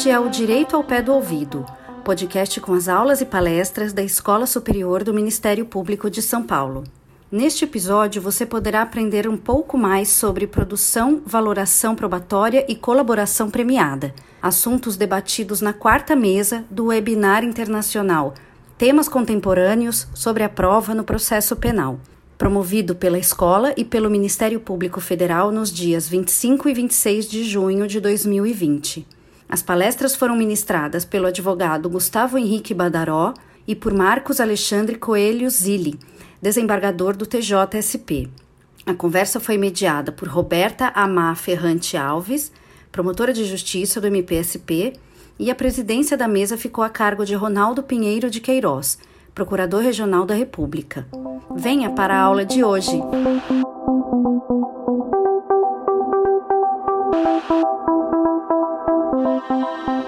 Este é o Direito ao Pé do Ouvido, podcast com as aulas e palestras da Escola Superior do Ministério Público de São Paulo. Neste episódio, você poderá aprender um pouco mais sobre produção, valoração probatória e colaboração premiada, assuntos debatidos na quarta mesa do webinar internacional Temas Contemporâneos sobre a Prova no Processo Penal, promovido pela escola e pelo Ministério Público Federal nos dias 25 e 26 de junho de 2020. As palestras foram ministradas pelo advogado Gustavo Henrique Badaró e por Marcos Alexandre Coelho Zilli desembargador do TJSP. A conversa foi mediada por Roberta Amá Ferrante Alves, promotora de justiça do MPSP, e a presidência da mesa ficou a cargo de Ronaldo Pinheiro de Queiroz, procurador regional da República. Venha para a aula de hoje.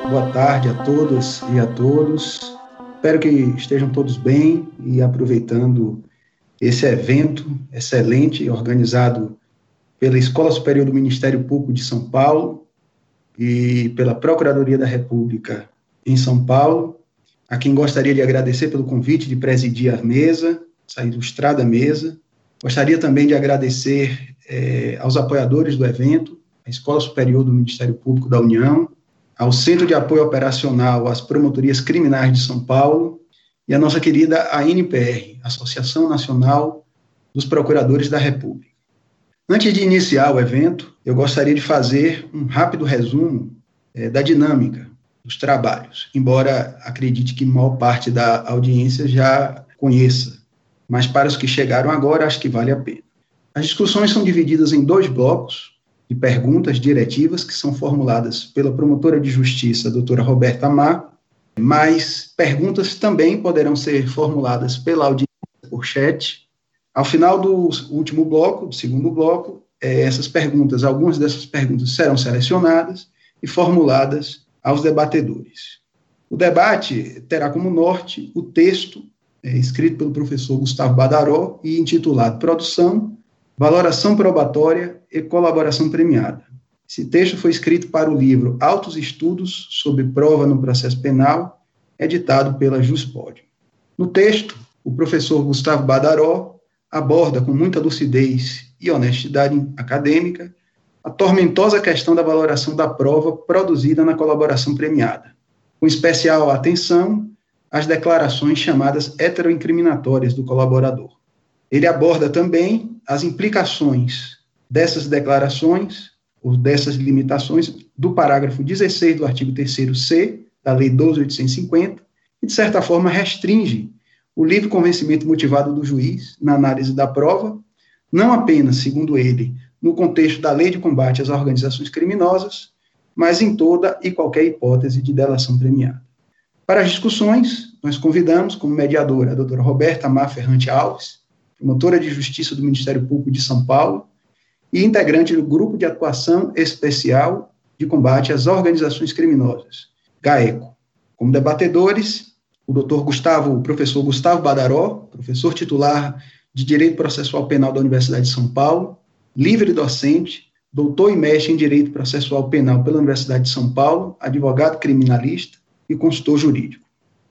Boa tarde a todas e a todos. Espero que estejam todos bem e aproveitando esse evento excelente, organizado pela Escola Superior do Ministério Público de São Paulo e pela Procuradoria da República em São Paulo, a quem gostaria de agradecer pelo convite de presidir a mesa, essa ilustrada mesa. Gostaria também de agradecer eh, aos apoiadores do evento, a Escola Superior do Ministério Público da União, ao Centro de Apoio Operacional às Promotorias Criminais de São Paulo, e a nossa querida ANPR, Associação Nacional dos Procuradores da República. Antes de iniciar o evento, eu gostaria de fazer um rápido resumo é, da dinâmica dos trabalhos, embora acredite que maior parte da audiência já conheça, mas para os que chegaram agora, acho que vale a pena. As discussões são divididas em dois blocos de perguntas diretivas que são formuladas pela promotora de justiça, doutora Roberta Mar, mas perguntas também poderão ser formuladas pela audiência por chat. Ao final do último bloco, do segundo bloco, é, essas perguntas, algumas dessas perguntas serão selecionadas e formuladas aos debatedores. O debate terá como norte o texto é, escrito pelo professor Gustavo Badaró e intitulado Produção, Valoração Probatória e Colaboração Premiada. Esse texto foi escrito para o livro Altos Estudos sobre Prova no Processo Penal, editado pela Juspod. No texto, o professor Gustavo Badaró aborda com muita lucidez e honestidade acadêmica a tormentosa questão da valoração da prova produzida na colaboração premiada, com especial atenção às declarações chamadas heteroincriminatórias do colaborador. Ele aborda também as implicações dessas declarações ou dessas limitações do parágrafo 16 do artigo 3º-C da Lei 12.850, e, de certa forma, restringe o livre convencimento motivado do juiz na análise da prova, não apenas, segundo ele, no contexto da Lei de Combate às Organizações Criminosas, mas em toda e qualquer hipótese de delação premiada. Para as discussões, nós convidamos como mediadora a doutora Roberta Mar Ferrante Alves, promotora de Justiça do Ministério Público de São Paulo, e integrante do Grupo de Atuação Especial de Combate às Organizações Criminosas, GAECO. Como debatedores, o doutor Gustavo, o professor Gustavo Badaró, professor titular de Direito Processual Penal da Universidade de São Paulo, livre docente, doutor e mestre em Direito Processual Penal pela Universidade de São Paulo, advogado criminalista e consultor jurídico.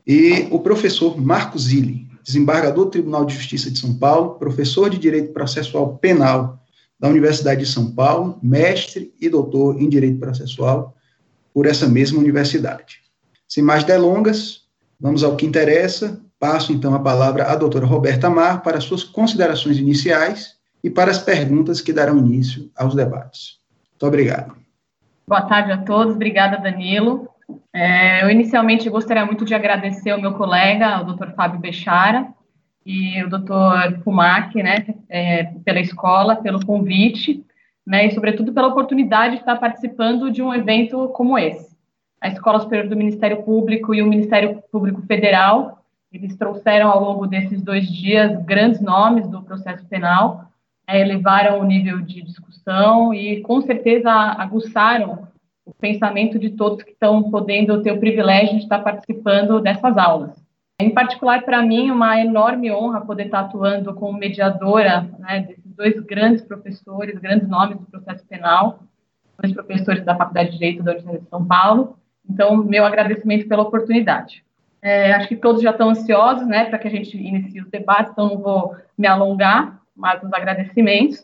E o professor Marcos Zilli, desembargador do Tribunal de Justiça de São Paulo, professor de Direito Processual Penal da Universidade de São Paulo, mestre e doutor em Direito Processual por essa mesma universidade. Sem mais delongas, vamos ao que interessa. Passo então a palavra à doutora Roberta Mar para suas considerações iniciais e para as perguntas que darão início aos debates. Muito obrigado. Boa tarde a todos, obrigada Danilo. É, eu inicialmente gostaria muito de agradecer ao meu colega, o doutor Fábio Bechara, e o doutor Fumac, né, é, pela escola, pelo convite, né, e sobretudo pela oportunidade de estar participando de um evento como esse. A Escola Superior do Ministério Público e o Ministério Público Federal, eles trouxeram ao longo desses dois dias grandes nomes do processo penal, é, elevaram o nível de discussão e, com certeza, aguçaram o pensamento de todos que estão podendo ter o privilégio de estar participando dessas aulas. Em particular, para mim, uma enorme honra poder estar atuando como mediadora né, desses dois grandes professores, grandes nomes do processo penal, dois professores da Faculdade de Direito da Universidade de São Paulo, Então, meu agradecimento pela oportunidade. É, acho que todos já estão ansiosos, né, para que a gente inicie os debates, então não vou me alongar, mais nos agradecimentos.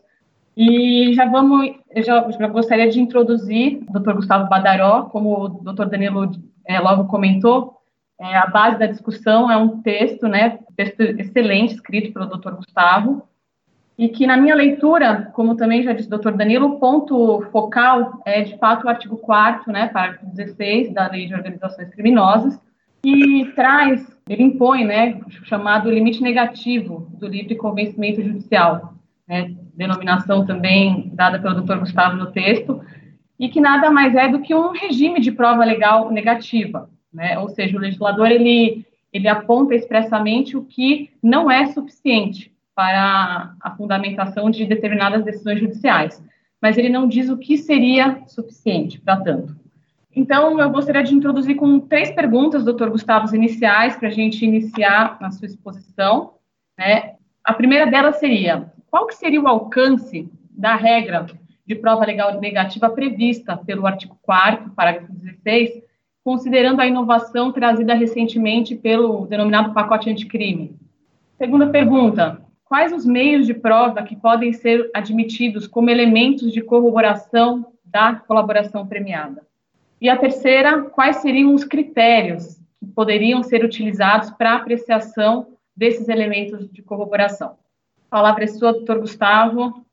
E já vamos, eu já, já gostaria de introduzir o Dr. Gustavo Badaró, como o Dr. Danilo é, logo comentou, é, a base da discussão é um texto, né, texto excelente, escrito pelo Dr. Gustavo, e que na minha leitura, como também já disse o Dr. Danilo, o ponto focal é, de fato, o artigo 4 né, parágrafo 16 da Lei de Organizações Criminosas, que traz, ele impõe, né, o chamado limite negativo do livre convencimento judicial, né, denominação também dada pelo Dr. Gustavo no texto, e que nada mais é do que um regime de prova legal negativa, né, ou seja, o legislador ele ele aponta expressamente o que não é suficiente para a fundamentação de determinadas decisões judiciais, mas ele não diz o que seria suficiente para tanto. Então, eu gostaria de introduzir com três perguntas, doutor Gustavo, iniciais, para a gente iniciar a sua exposição. Né? A primeira delas seria, qual que seria o alcance da regra de prova legal negativa prevista pelo artigo 4 parágrafo 16, considerando a inovação trazida recentemente pelo denominado pacote anticrime? Segunda pergunta, quais os meios de prova que podem ser admitidos como elementos de corroboração da colaboração premiada? E a terceira, quais seriam os critérios que poderiam ser utilizados para apreciação desses elementos de corroboração? A palavra é sua, doutor Gustavo.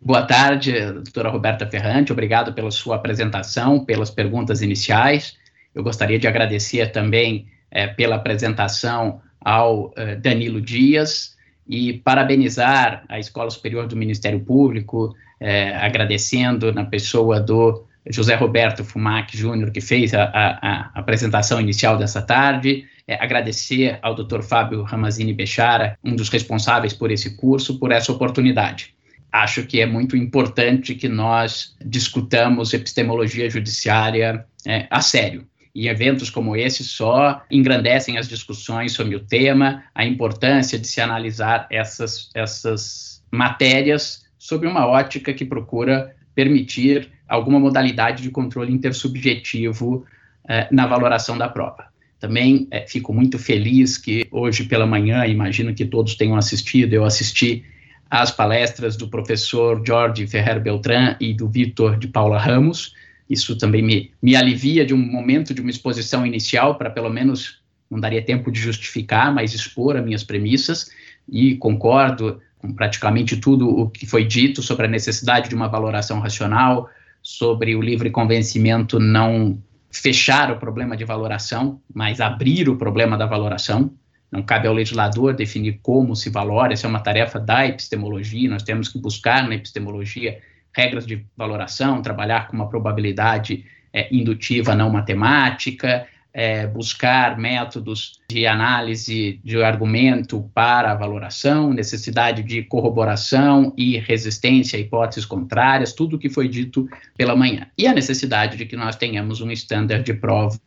Boa tarde, doutora Roberta Ferrante. Obrigado pela sua apresentação, pelas perguntas iniciais. Eu gostaria de agradecer também é, pela apresentação ao é, Danilo Dias, e parabenizar a Escola Superior do Ministério Público, é, agradecendo na pessoa do José Roberto Fumac Júnior, que fez a, a, a, apresentação inicial dessa tarde, é, agradecer ao Dr. Fábio Ramazini Bechara, um dos responsáveis por esse curso, por essa oportunidade. Acho que é muito importante que nós discutamos epistemologia judiciária é, a sério. E eventos como esse só engrandecem as discussões sobre o tema, a importância de se analisar essas, essas matérias sob uma ótica que procura permitir alguma modalidade de controle intersubjetivo eh, na valoração da prova. Também eh, fico muito feliz que hoje pela manhã, imagino que todos tenham assistido, eu assisti às palestras do professor Jorge Ferrer Beltrán e do Vitor de Paula Ramos, isso também me, me alivia de um momento de uma exposição inicial, para pelo menos, não daria tempo de justificar, mas expor as minhas premissas, e concordo com praticamente tudo o que foi dito sobre a necessidade de uma valoração racional, sobre o livre convencimento não fechar o problema de valoração, mas abrir o problema da valoração. Não cabe ao legislador definir como se valora, essa é uma tarefa da epistemologia, nós temos que buscar na epistemologia regras de valoração, trabalhar com uma probabilidade é, indutiva não matemática, é, buscar métodos de análise de argumento para a valoração, necessidade de corroboração e resistência a hipóteses contrárias, tudo o que foi dito pela manhã. E a necessidade de que nós tenhamos um estándar de prova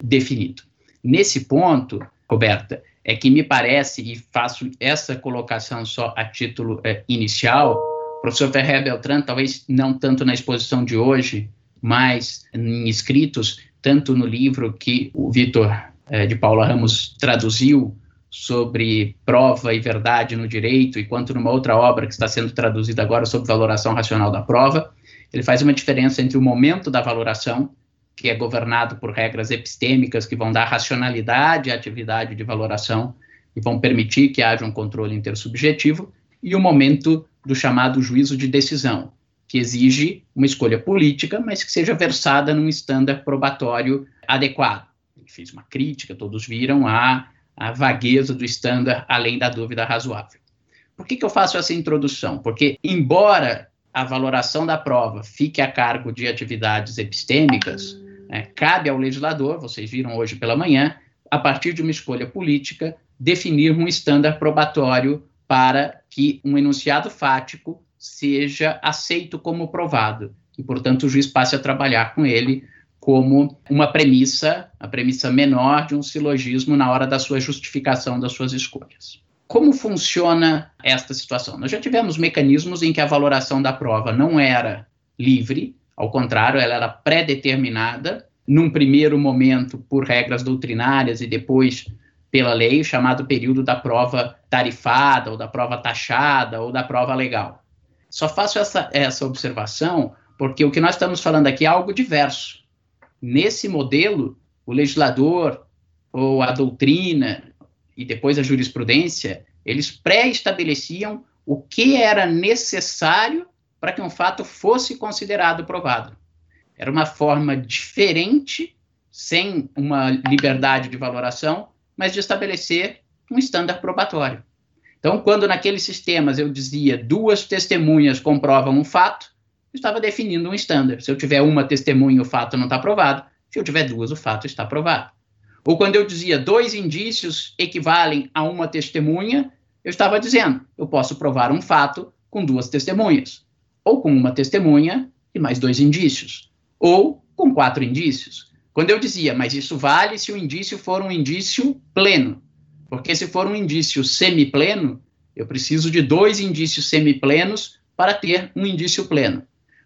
definido. Nesse ponto, Roberta, é que me parece, e faço essa colocação só a título é, inicial, professor Ferrer Beltrán, talvez não tanto na exposição de hoje, mas em escritos, tanto no livro que o Vitor eh, de Paula Ramos traduziu sobre prova e verdade no direito, e quanto numa outra obra que está sendo traduzida agora sobre valoração racional da prova, ele faz uma diferença entre o momento da valoração, que é governado por regras epistêmicas que vão dar racionalidade à atividade de valoração e vão permitir que haja um controle intersubjetivo, e o momento do chamado juízo de decisão, que exige uma escolha política, mas que seja versada num estándar probatório adequado. Ele fez uma crítica, todos viram, à, à vagueza do estándar além da dúvida razoável. Por que, que eu faço essa introdução? Porque, embora a valoração da prova fique a cargo de atividades epistêmicas, é, cabe ao legislador, vocês viram hoje pela manhã, a partir de uma escolha política, definir um estándar probatório para que um enunciado fático seja aceito como provado e, portanto, o juiz passe a trabalhar com ele como uma premissa, a premissa menor de um silogismo na hora da sua justificação das suas escolhas. Como funciona esta situação? Nós já tivemos mecanismos em que a valoração da prova não era livre, ao contrário, ela era pré-determinada num primeiro momento por regras doutrinárias e depois pela lei, chamado período da prova tarifada, ou da prova taxada, ou da prova legal. Só faço essa, essa observação porque o que nós estamos falando aqui é algo diverso. Nesse modelo, o legislador ou a doutrina e depois a jurisprudência, eles pré-estabeleciam o que era necessário para que um fato fosse considerado provado. Era uma forma diferente, sem uma liberdade de valoração, mas de estabelecer um estándar probatório. Então, quando naqueles sistemas eu dizia duas testemunhas comprovam um fato, eu estava definindo um estándar. Se eu tiver uma testemunha, o fato não está provado. Se eu tiver duas, o fato está provado. Ou quando eu dizia dois indícios equivalem a uma testemunha, eu estava dizendo, eu posso provar um fato com duas testemunhas, ou com uma testemunha e mais dois indícios, ou com quatro indícios. Quando eu dizia, mas isso vale se o indício for um indício pleno, porque se for um indício semipleno, eu preciso de dois indícios semiplenos para ter um indício pleno.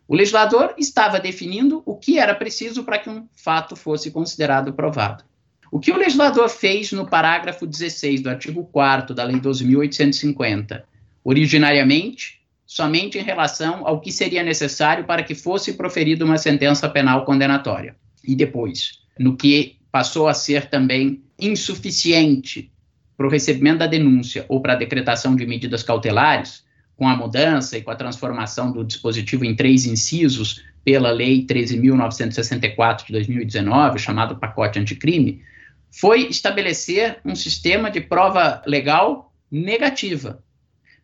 O legislador estava definindo o que era preciso para que um fato fosse considerado provado. O que o legislador fez no parágrafo 16 do artigo 4 da Lei 12.850? Originariamente, somente em relação ao que seria necessário para que fosse proferida uma sentença penal condenatória. E depois, no que passou a ser também insuficiente para o recebimento da denúncia ou para a decretação de medidas cautelares, com a mudança e com a transformação do dispositivo em três incisos pela Lei 13.964 de 2019, chamado pacote anticrime, foi estabelecer um sistema de prova legal negativa.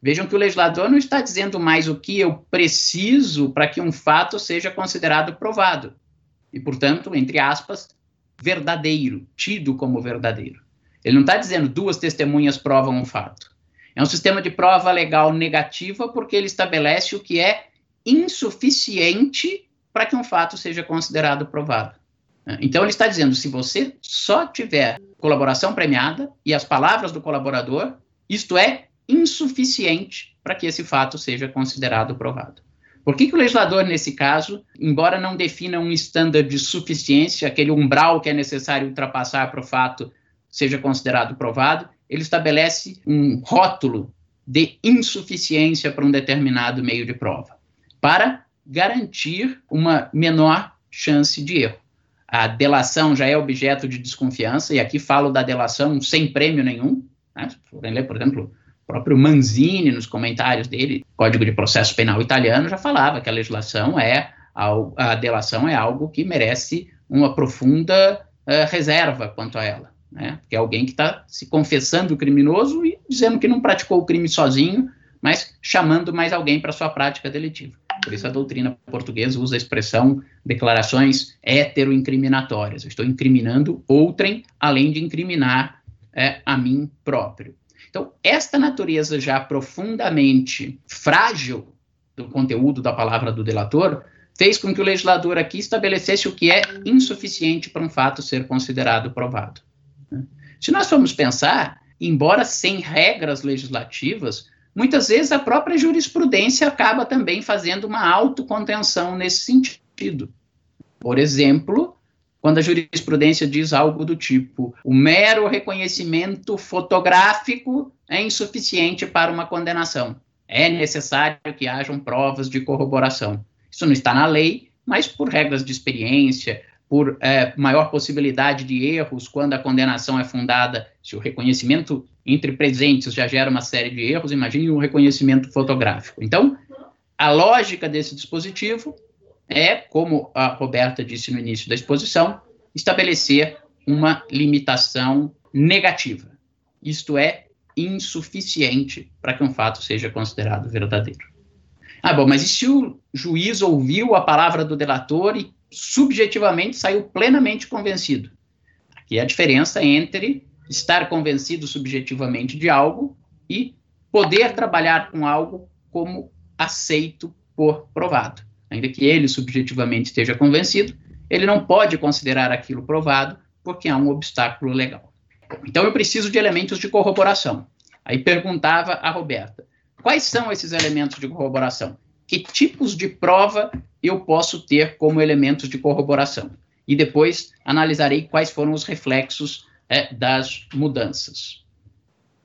Vejam que o legislador não está dizendo mais o que eu preciso para que um fato seja considerado provado. E, portanto, entre aspas, verdadeiro, tido como verdadeiro. Ele não está dizendo duas testemunhas provam um fato. É um sistema de prova legal negativa porque ele estabelece o que é insuficiente para que um fato seja considerado provado. Então ele está dizendo, se você só tiver colaboração premiada e as palavras do colaborador, isto é insuficiente para que esse fato seja considerado provado. Por que, que o legislador, nesse caso, embora não defina um estándar de suficiência, aquele umbral que é necessário ultrapassar para o fato seja considerado provado, ele estabelece um rótulo de insuficiência para um determinado meio de prova, para garantir uma menor chance de erro. A delação já é objeto de desconfiança, e aqui falo da delação sem prêmio nenhum. Né? Por exemplo, o próprio Manzini, nos comentários dele, Código de Processo Penal Italiano, já falava que a legislação é, a delação é algo que merece uma profunda uh, reserva quanto a ela né? Que é alguém que está se confessando criminoso e dizendo que não praticou o crime sozinho, mas chamando mais alguém para sua prática delitiva. Por isso a doutrina portuguesa usa a expressão declarações heteroincriminatórias. Eu estou incriminando outrem, além de incriminar é, a mim próprio. Então, esta natureza já profundamente frágil do conteúdo da palavra do delator fez com que o legislador aqui estabelecesse o que é insuficiente para um fato ser considerado provado. Se nós formos pensar, embora sem regras legislativas, muitas vezes a própria jurisprudência acaba também fazendo uma autocontenção nesse sentido. Por exemplo, quando a jurisprudência diz algo do tipo: o mero reconhecimento fotográfico é insuficiente para uma condenação. É necessário que hajam provas de corroboração. Isso não está na lei, mas por regras de experiência, por é, maior possibilidade de erros quando a condenação é fundada, se o reconhecimento entre presentes já gera uma série de erros, imagine um reconhecimento fotográfico. Então, a lógica desse dispositivo é, como a Roberta disse no início da exposição, estabelecer uma limitação negativa. Isto é, insuficiente para que um fato seja considerado verdadeiro. Ah, bom, mas e se o juiz ouviu a palavra do delator e subjetivamente saiu plenamente convencido. Aqui é a diferença entre estar convencido subjetivamente de algo e poder trabalhar com algo como aceito por provado. Ainda que ele subjetivamente esteja convencido, ele não pode considerar aquilo provado porque há um obstáculo legal. Então eu preciso de elementos de corroboração. Aí perguntava a Roberta: quais são esses elementos de corroboração? Que tipos de prova eu posso ter como elementos de corroboração. e depois analisarei quais foram os reflexos é, das mudanças.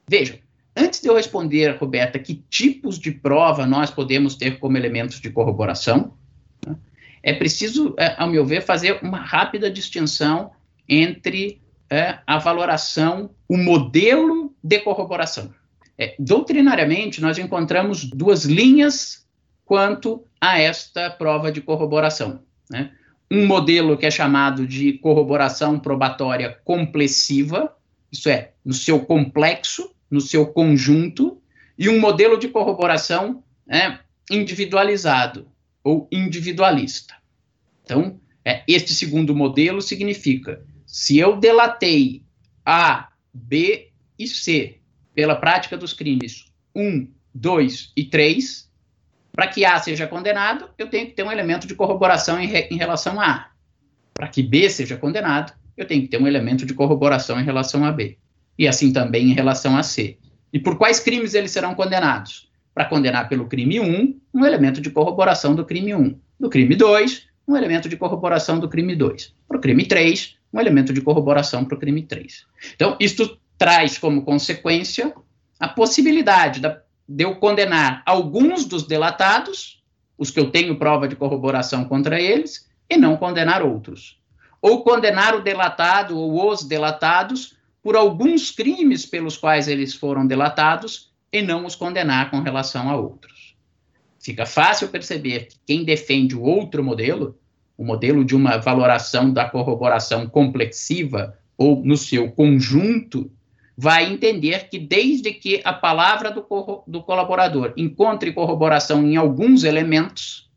Vejam, antes de eu responder, Roberta, que tipos de prova nós podemos ter como elementos de corroboração, né, é preciso, é, ao meu ver, fazer uma rápida distinção entre é, a valoração, o modelo de corroboração. É, doutrinariamente, nós encontramos duas linhas quanto a esta prova de corroboração. Né? Um modelo que é chamado de corroboração probatória complessiva, isso é, no seu complexo, no seu conjunto, e um modelo de corroboração né, individualizado ou individualista. Então, é, este segundo modelo significa se eu delatei A, B e C pela prática dos crimes 1, 2 e 3, para que A seja condenado, eu tenho que ter um elemento de corroboração em, re, em relação a A. Para que B seja condenado, eu tenho que ter um elemento de corroboração em relação a B. E assim também em relação a C. E por quais crimes eles serão condenados? Para condenar pelo crime 1, um elemento de corroboração do crime 1. Do crime 2, um elemento de corroboração do crime 2. Para o crime 3, um elemento de corroboração para o crime 3. Então, isto traz como consequência a possibilidade da, de eu condenar alguns dos delatados, os que eu tenho prova de corroboração contra eles, e não condenar outros. Ou condenar o delatado ou os delatados por alguns crimes pelos quais eles foram delatados e não os condenar com relação a outros. Fica fácil perceber que quem defende o outro modelo o modelo de uma valoração da corroboração complexiva ou no seu conjunto, vai entender que desde que a palavra do, do colaborador encontre corroboração em alguns elementos,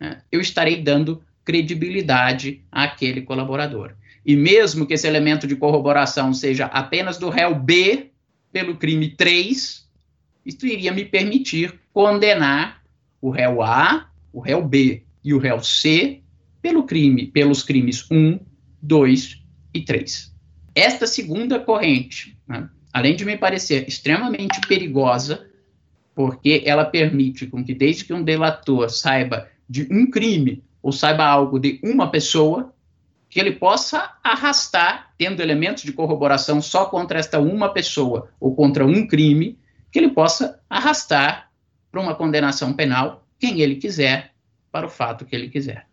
né, eu estarei dando credibilidade àquele colaborador. E mesmo que esse elemento de corroboração seja apenas do réu B pelo crime 3, isso iria me permitir condenar o réu A, o réu B e o réu C pelo crime, pelos crimes 1, 2 e 3. Esta segunda corrente, né, além de me parecer extremamente perigosa, porque ela permite com que desde que um delator saiba de um crime ou saiba algo de uma pessoa, que ele possa arrastar, tendo elementos de corroboração só contra esta uma pessoa ou contra um crime, que ele possa arrastar para uma condenação penal quem ele quiser para o fato que ele quiser.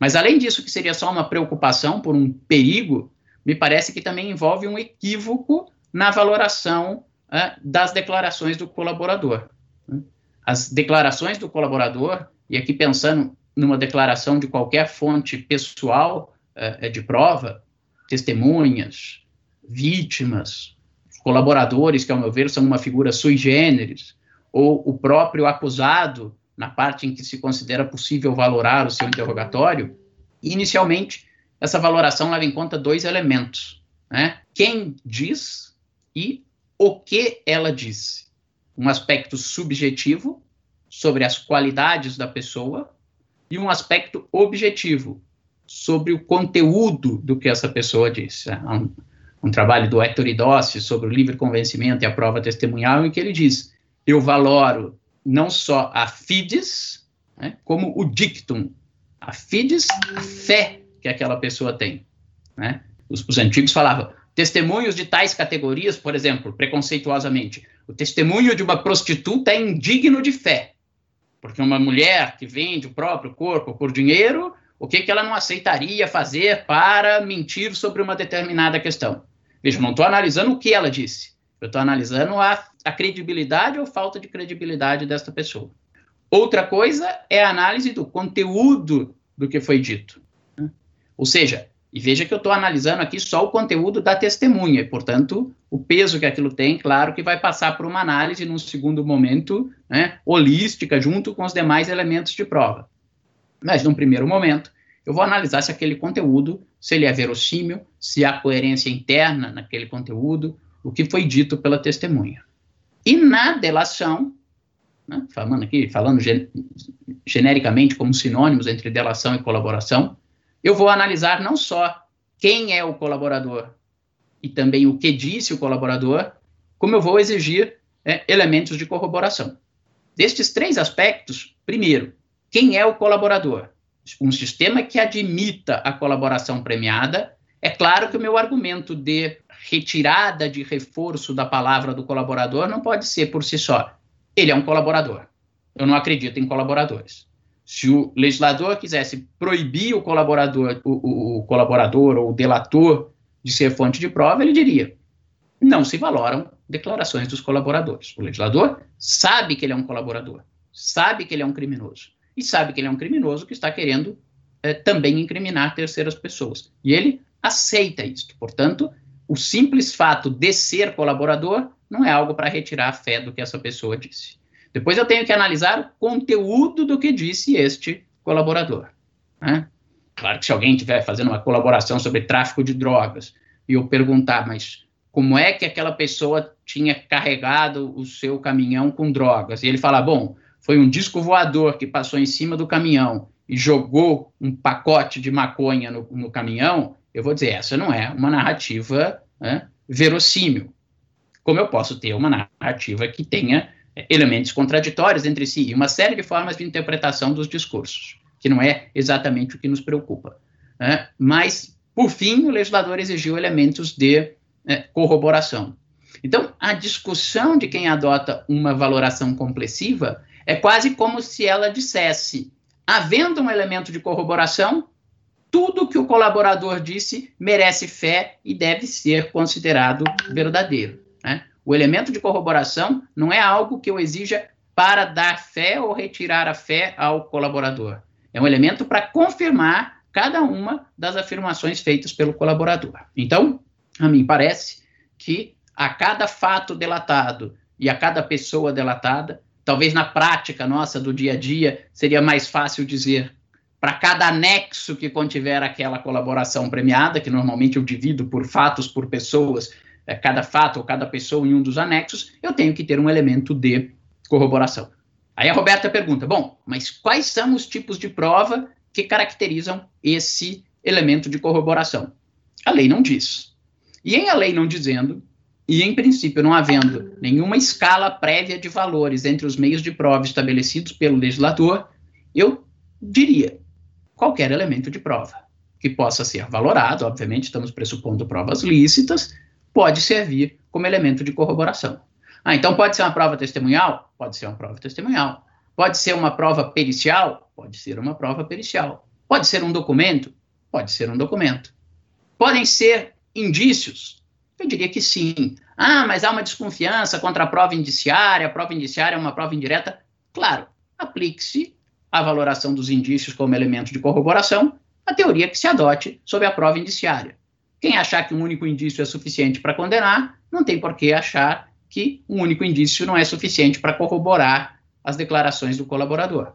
Mas além disso, que seria só uma preocupação por um perigo, me parece que também envolve um equívoco na valoração uh, das declarações do colaborador. As declarações do colaborador, e aqui pensando numa declaração de qualquer fonte pessoal uh, de prova, testemunhas, vítimas, colaboradores, que ao meu ver são uma figura sui generis, ou o próprio acusado na parte em que se considera possível valorar o seu interrogatório, inicialmente, essa valoração leva em conta dois elementos, né? Quem diz e o que ela disse. Um aspecto subjetivo sobre as qualidades da pessoa e um aspecto objetivo sobre o conteúdo do que essa pessoa disse. Há um, um trabalho do Héctor Idossi sobre o livre convencimento e a prova testemunhal em que ele diz: eu valoro não só a fides, né, como o dictum. A fides, a fé que aquela pessoa tem. Né? Os, os antigos falavam, testemunhos de tais categorias, por exemplo, preconceituosamente, o testemunho de uma prostituta é indigno de fé, porque uma mulher que vende o próprio corpo por dinheiro, o que, que ela não aceitaria fazer para mentir sobre uma determinada questão? Veja, não estou analisando o que ela disse, eu estou analisando a, a credibilidade ou falta de credibilidade desta pessoa. Outra coisa é a análise do conteúdo do que foi dito. Ou seja, e veja que eu estou analisando aqui só o conteúdo da testemunha, e, portanto, o peso que aquilo tem, claro que vai passar por uma análise num segundo momento, né, holística, junto com os demais elementos de prova. Mas, num primeiro momento, eu vou analisar se aquele conteúdo, se ele é verossímil, se há coerência interna naquele conteúdo, o que foi dito pela testemunha. E na delação, né, falando aqui, falando gen genericamente como sinônimos entre delação e colaboração, eu vou analisar não só quem é o colaborador e também o que disse o colaborador, como eu vou exigir é, elementos de corroboração. Destes três aspectos, primeiro, quem é o colaborador? um sistema que admita a colaboração premiada, é claro que o meu argumento de retirada de reforço da palavra do colaborador não pode ser por si só. Ele é um colaborador. Eu não acredito em colaboradores. Se o legislador quisesse proibir o colaborador, o, o, colaborador ou o delator de ser fonte de prova, ele diria: não se valoram declarações dos colaboradores. O legislador sabe que ele é um colaborador, sabe que ele é um criminoso e sabe que ele é um criminoso que está querendo é, também incriminar terceiras pessoas. E ele aceita isso. Portanto, o simples fato de ser colaborador não é algo para retirar a fé do que essa pessoa disse. Depois eu tenho que analisar o conteúdo do que disse este colaborador. Né? Claro que se alguém estiver fazendo uma colaboração sobre tráfico de drogas e eu perguntar, mas como é que aquela pessoa tinha carregado o seu caminhão com drogas? E ele fala, bom, foi um disco voador que passou em cima do caminhão e jogou um pacote de maconha no, no caminhão, eu vou dizer, essa não é uma narrativa né, verossímil. Como eu posso ter uma narrativa que tenha elementos contraditórios entre si e uma série de formas de interpretação dos discursos, que não é exatamente o que nos preocupa. Né? Mas, por fim, o legislador exigiu elementos de é, corroboração. Então, a discussão de quem adota uma valoração complessiva é quase como se ela dissesse: havendo um elemento de corroboração, tudo que o colaborador disse merece fé e deve ser considerado verdadeiro. Né? O elemento de corroboração não é algo que eu exija para dar fé ou retirar a fé ao colaborador. É um elemento para confirmar cada uma das afirmações feitas pelo colaborador. Então, a mim parece que a cada fato delatado e a cada pessoa delatada, Talvez na prática nossa do dia a dia seria mais fácil dizer para cada anexo que contiver aquela colaboração premiada, que normalmente eu divido por fatos, por pessoas, é, cada fato ou cada pessoa em um dos anexos, eu tenho que ter um elemento de corroboração. Aí a Roberta pergunta: bom, mas quais são os tipos de prova que caracterizam esse elemento de corroboração? A lei não diz. E em a lei não dizendo, e, em princípio, não havendo nenhuma escala prévia de valores entre os meios de prova estabelecidos pelo legislador, eu diria qualquer elemento de prova que possa ser valorado, obviamente, estamos pressupondo provas lícitas, pode servir como elemento de corroboração. Ah, então pode ser uma prova testemunhal? Pode ser uma prova testemunhal. Pode ser uma prova pericial? Pode ser uma prova pericial. Pode ser um documento? Pode ser um documento. Podem ser indícios? Eu diria que sim. Ah, mas há uma desconfiança contra a prova indiciária, a prova indiciária é uma prova indireta. Claro, aplique-se a valoração dos indícios como elemento de corroboração, a teoria que se adote sobre a prova indiciária. Quem achar que um único indício é suficiente para condenar, não tem por que achar que um único indício não é suficiente para corroborar as declarações do colaborador.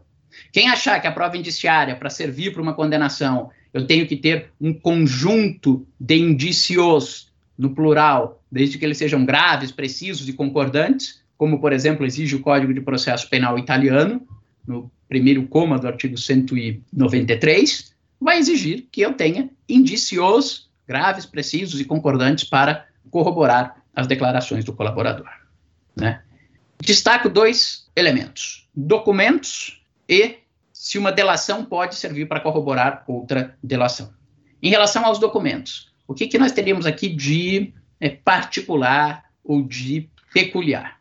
Quem achar que a prova indiciária, para servir para uma condenação, eu tenho que ter um conjunto de indícios no plural, desde que eles sejam graves, precisos e concordantes, como, por exemplo, exige o Código de Processo Penal italiano, no primeiro coma do artigo 193, vai exigir que eu tenha indícios graves, precisos e concordantes para corroborar as declarações do colaborador. Né? Destaco dois elementos: documentos e se uma delação pode servir para corroborar outra delação. Em relação aos documentos, o que, que nós teríamos aqui de é, particular ou de peculiar?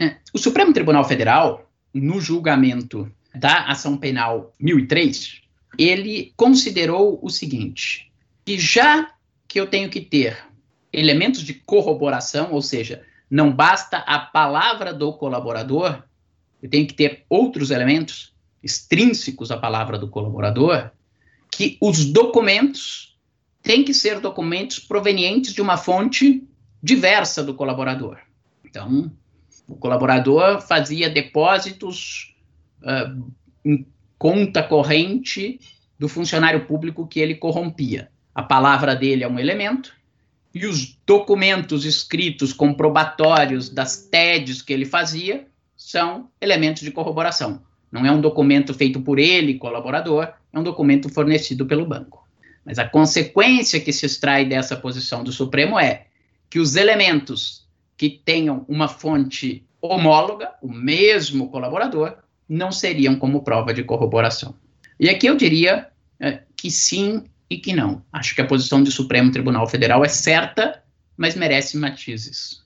É, o Supremo Tribunal Federal, no julgamento da ação penal 1003, ele considerou o seguinte: que já que eu tenho que ter elementos de corroboração, ou seja, não basta a palavra do colaborador, eu tenho que ter outros elementos extrínsecos à palavra do colaborador, que os documentos tem que ser documentos provenientes de uma fonte diversa do colaborador. Então, o colaborador fazia depósitos uh, em conta corrente do funcionário público que ele corrompia. A palavra dele é um elemento, e os documentos escritos comprobatórios das TEDs que ele fazia são elementos de corroboração. Não é um documento feito por ele, colaborador, é um documento fornecido pelo banco. Mas a consequência que se extrai dessa posição do Supremo é que os elementos que tenham uma fonte homóloga, o mesmo colaborador, não seriam como prova de corroboração. E aqui eu diria é, que sim e que não. Acho que a posição do Supremo Tribunal Federal é certa, mas merece matizes.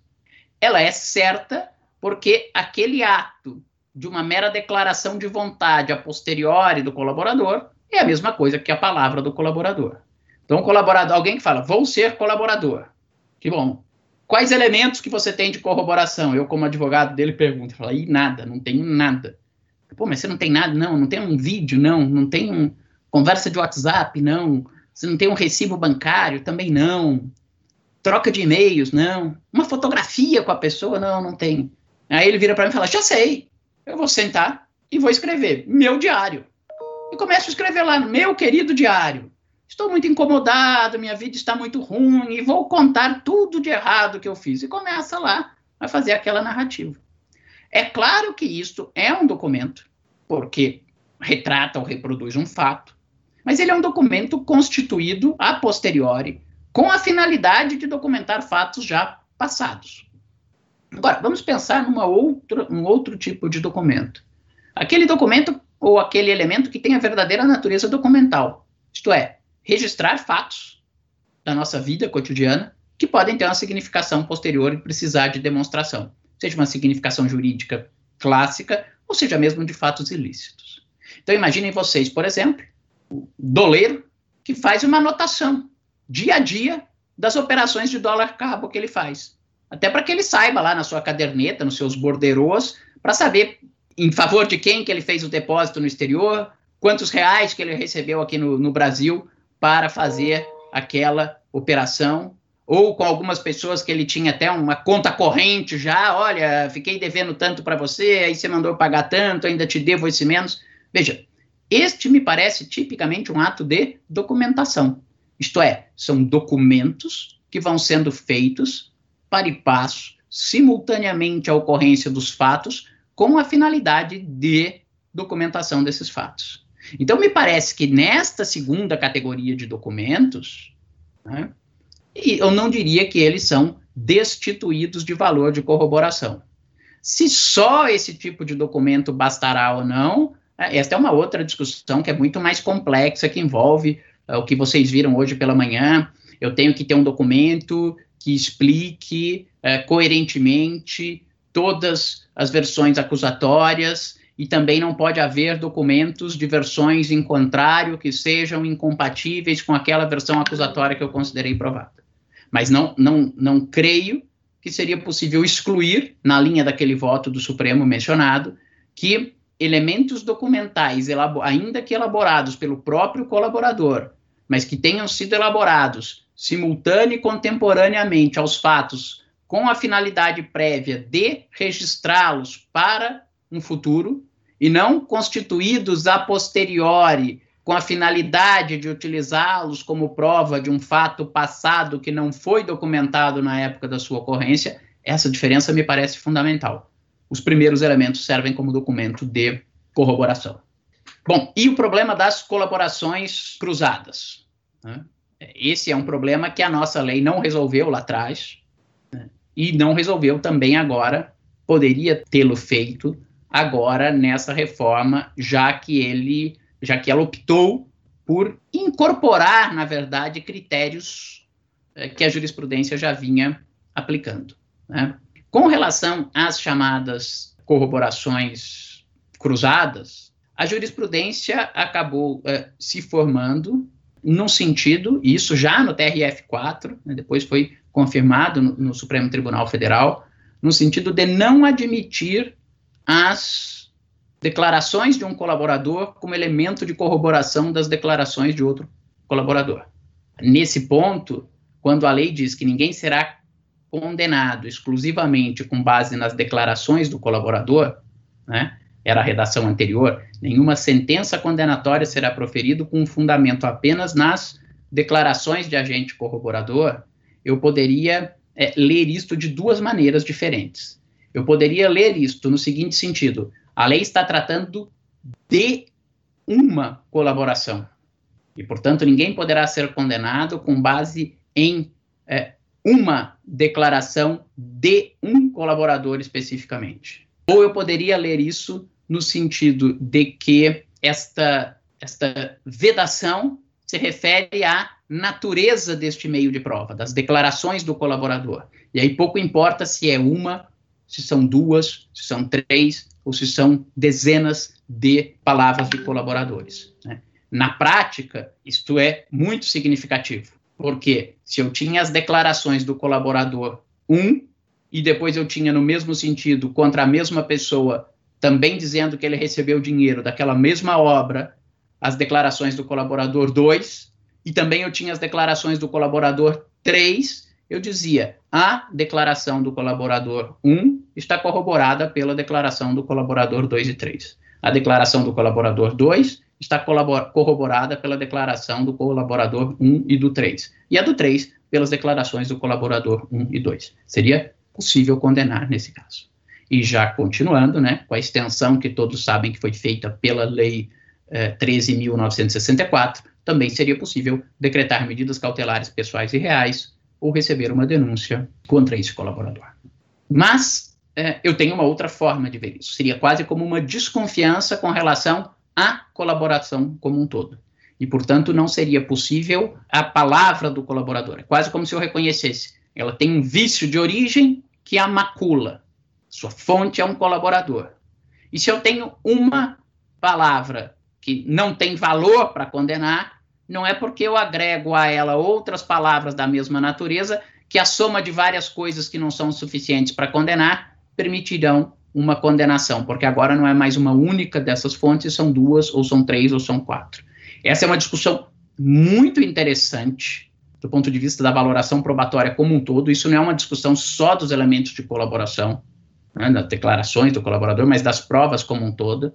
Ela é certa porque aquele ato de uma mera declaração de vontade a posteriori do colaborador é a mesma coisa que a palavra do colaborador. Então, colaborador, alguém que fala, vou ser colaborador. Que bom. Quais elementos que você tem de corroboração? Eu, como advogado dele, pergunto. Fala, e nada, não tenho nada. Pô, mas você não tem nada? Não, não tem um vídeo? Não, não tem um conversa de WhatsApp? Não. Você não tem um recibo bancário? Também não. Troca de e-mails? Não. Uma fotografia com a pessoa? Não, não tem. Aí ele vira para mim e fala, já sei. Eu vou sentar e vou escrever meu diário. E começo a escrever lá, meu querido diário. Estou muito incomodado, minha vida está muito ruim e vou contar tudo de errado que eu fiz. E começa lá a fazer aquela narrativa. É claro que isto é um documento, porque retrata ou reproduz um fato, mas ele é um documento constituído a posteriori, com a finalidade de documentar fatos já passados. Agora, vamos pensar numa outra, um outro tipo de documento. Aquele documento ou aquele elemento que tem a verdadeira natureza documental, isto é, registrar fatos da nossa vida cotidiana que podem ter uma significação posterior e precisar de demonstração, seja uma significação jurídica clássica ou seja mesmo de fatos ilícitos. Então imaginem vocês, por exemplo, doleiro que faz uma anotação dia a dia das operações de dólar cabo que ele faz. Até para que ele saiba lá na sua caderneta, nos seus borderôs, para saber em favor de quem que ele fez o depósito no exterior, quantos reais que ele recebeu aqui no, no Brasil para fazer aquela operação, ou com algumas pessoas que ele tinha até uma conta corrente já, olha, fiquei devendo tanto para você, aí você mandou pagar tanto, ainda te devo esse menos. Veja, este me parece tipicamente um ato de documentação. Isto é, são documentos que vão sendo feitos para e passo, simultaneamente à ocorrência dos fatos, com a finalidade de documentação desses fatos. Então, me parece que nesta segunda categoria de documentos, né, eu não diria que eles são destituídos de valor de corroboração. Se só esse tipo de documento bastará ou não, esta é uma outra discussão que é muito mais complexa, que envolve uh, o que vocês viram hoje pela manhã. Eu tenho que ter um documento que explique é, coerentemente todas as versões acusatórias e também não pode haver documentos de versões em contrário que sejam incompatíveis com aquela versão acusatória que eu considerei provada. Mas não, não, não creio que seria possível excluir, na linha daquele voto do Supremo mencionado, que elementos documentais, ainda que elaborados pelo próprio colaborador, mas que tenham sido elaborados simultânea e contemporaneamente aos fatos com a finalidade prévia de registrá-los para um futuro e não constituídos a posteriori com a finalidade de utilizá-los como prova de um fato passado que não foi documentado na época da sua ocorrência, essa diferença me parece fundamental. Os primeiros elementos servem como documento de corroboração. Bom, e o problema das colaborações cruzadas? Né? Esse é um problema que a nossa lei não resolveu lá atrás né? e não resolveu também agora. Poderia tê-lo feito agora nessa reforma, já que ele, já que ela optou por incorporar, na verdade, critérios eh, que a jurisprudência já vinha aplicando. Né? Com relação às chamadas corroborações cruzadas, a jurisprudência acabou eh, se formando num sentido, isso já no TRF4, né, depois foi confirmado no, no, Supremo Tribunal Federal, no sentido de não admitir as declarações de um colaborador como elemento de corroboração das declarações de outro colaborador. Nesse ponto, quando a lei diz que ninguém será condenado exclusivamente com base nas declarações do colaborador, né, era a redação anterior, nenhuma sentença condenatória será proferida com fundamento apenas nas declarações de agente corroborador, eu poderia é, ler isto de duas maneiras diferentes. Eu poderia ler isto no seguinte sentido: a lei está tratando de uma colaboração. E, portanto, ninguém poderá ser condenado com base em é, uma declaração de um colaborador especificamente. Ou eu poderia ler isso no sentido de que esta esta vedação se refere à natureza deste meio de prova, das declarações do colaborador. E aí pouco importa se é uma, se são duas, se são três ou se são dezenas de palavras de colaboradores. Né? Na prática, isto é muito significativo, porque se eu tinha as declarações do colaborador 1 um, e depois eu tinha no mesmo sentido contra a mesma pessoa também dizendo que ele recebeu dinheiro daquela mesma obra as declarações do colaborador 2 e também eu tinha as declarações do colaborador 3, eu dizia a declaração do colaborador 1 está corroborada pela declaração do colaborador 2 e 3. A declaração do colaborador 2 está corroborada pela declaração do colaborador 1 e do 3. E a do 3 pelas declarações do colaborador 1 e 2. Seria possível condenar nesse caso. E já continuando, né, com a extensão que todos sabem que foi feita pela lei 13.964, eh, também seria possível decretar medidas cautelares pessoais e reais ou receber uma denúncia contra esse colaborador. Mas eh, eu tenho uma outra forma de ver isso. Seria quase como uma desconfiança com relação à colaboração como um todo. E, portanto, não seria possível a palavra do colaborador. É quase como se eu reconhecesse. Ela tem um vício de origem que a macula. Sua fonte é um colaborador. E se eu tenho uma palavra que não tem valor para condenar, não é porque eu agrego a ela outras palavras da mesma natureza que a soma de várias coisas que não são suficientes para condenar permitirão uma condenação, porque agora não é mais uma única dessas fontes, são duas, ou são três, ou são quatro. Essa é uma discussão muito interessante do ponto de vista da valoração probatória como um todo. Isso não é uma discussão só dos elementos de colaboração, né, das declarações do colaborador, mas das provas como um todo.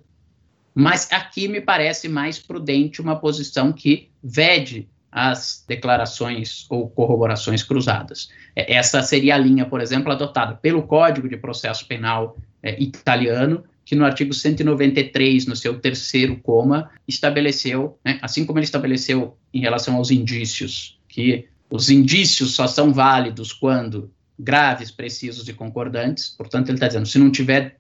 Mas aqui me parece mais prudente uma posição que vede as declarações ou corroborações cruzadas. Essa seria a linha, por exemplo, adotada pelo Código de Processo Penal é, italiano, que no artigo 193, no seu terceiro coma, estabeleceu, né, assim como ele estabeleceu em relação aos indícios, que os indícios só são válidos quando graves, precisos e concordantes, portanto, ele está dizendo, se não tiver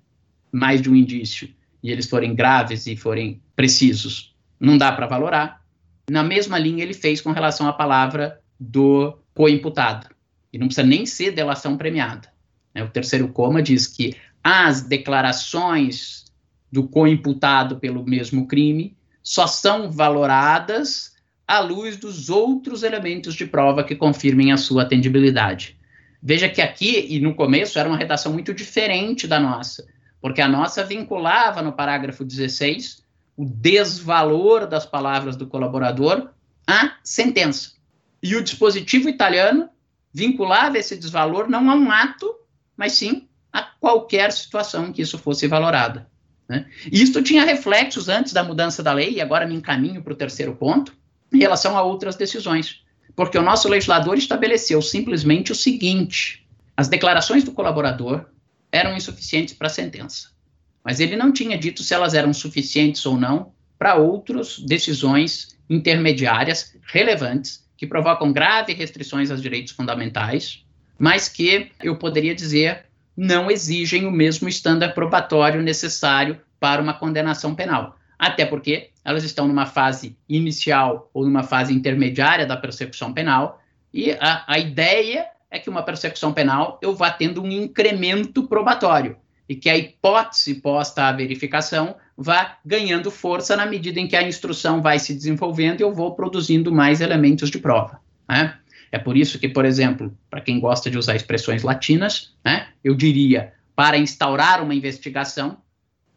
mais de um indício e eles forem graves e forem precisos, não dá para valorar. Na mesma linha ele fez com relação à palavra do co-imputado. E não precisa nem ser delação premiada. Né? O terceiro coma diz que as declarações do co-imputado pelo mesmo crime só são valoradas à luz dos outros elementos de prova que confirmem a sua atendibilidade. Veja que aqui, e no começo, era uma redação muito diferente da nossa porque a nossa vinculava no parágrafo 16 o desvalor das palavras do colaborador à sentença. E o dispositivo italiano vinculava esse desvalor não a um ato, mas sim a qualquer situação em que isso fosse valorada. Né? Isto tinha reflexos antes da mudança da lei, e agora me encaminho para o terceiro ponto, em relação a outras decisões. Porque o nosso legislador estabeleceu simplesmente o seguinte: as declarações do colaborador eram insuficientes para a sentença. Mas ele não tinha dito se elas eram suficientes ou não para outras decisões intermediárias relevantes que provocam graves restrições aos direitos fundamentais, mas que eu poderia dizer não exigem o mesmo estándar probatório necessário para uma condenação penal. Até porque elas estão numa fase inicial ou numa fase intermediária da persecução penal, e a, a ideia é que uma persecução penal eu vá tendo um incremento probatório e que a hipótese posta à verificação vá ganhando força na medida em que a instrução vai se desenvolvendo e eu vou produzindo mais elementos de prova. Né? É por isso que, por exemplo, para quem gosta de usar expressões latinas, né, eu diria, para instaurar uma investigação,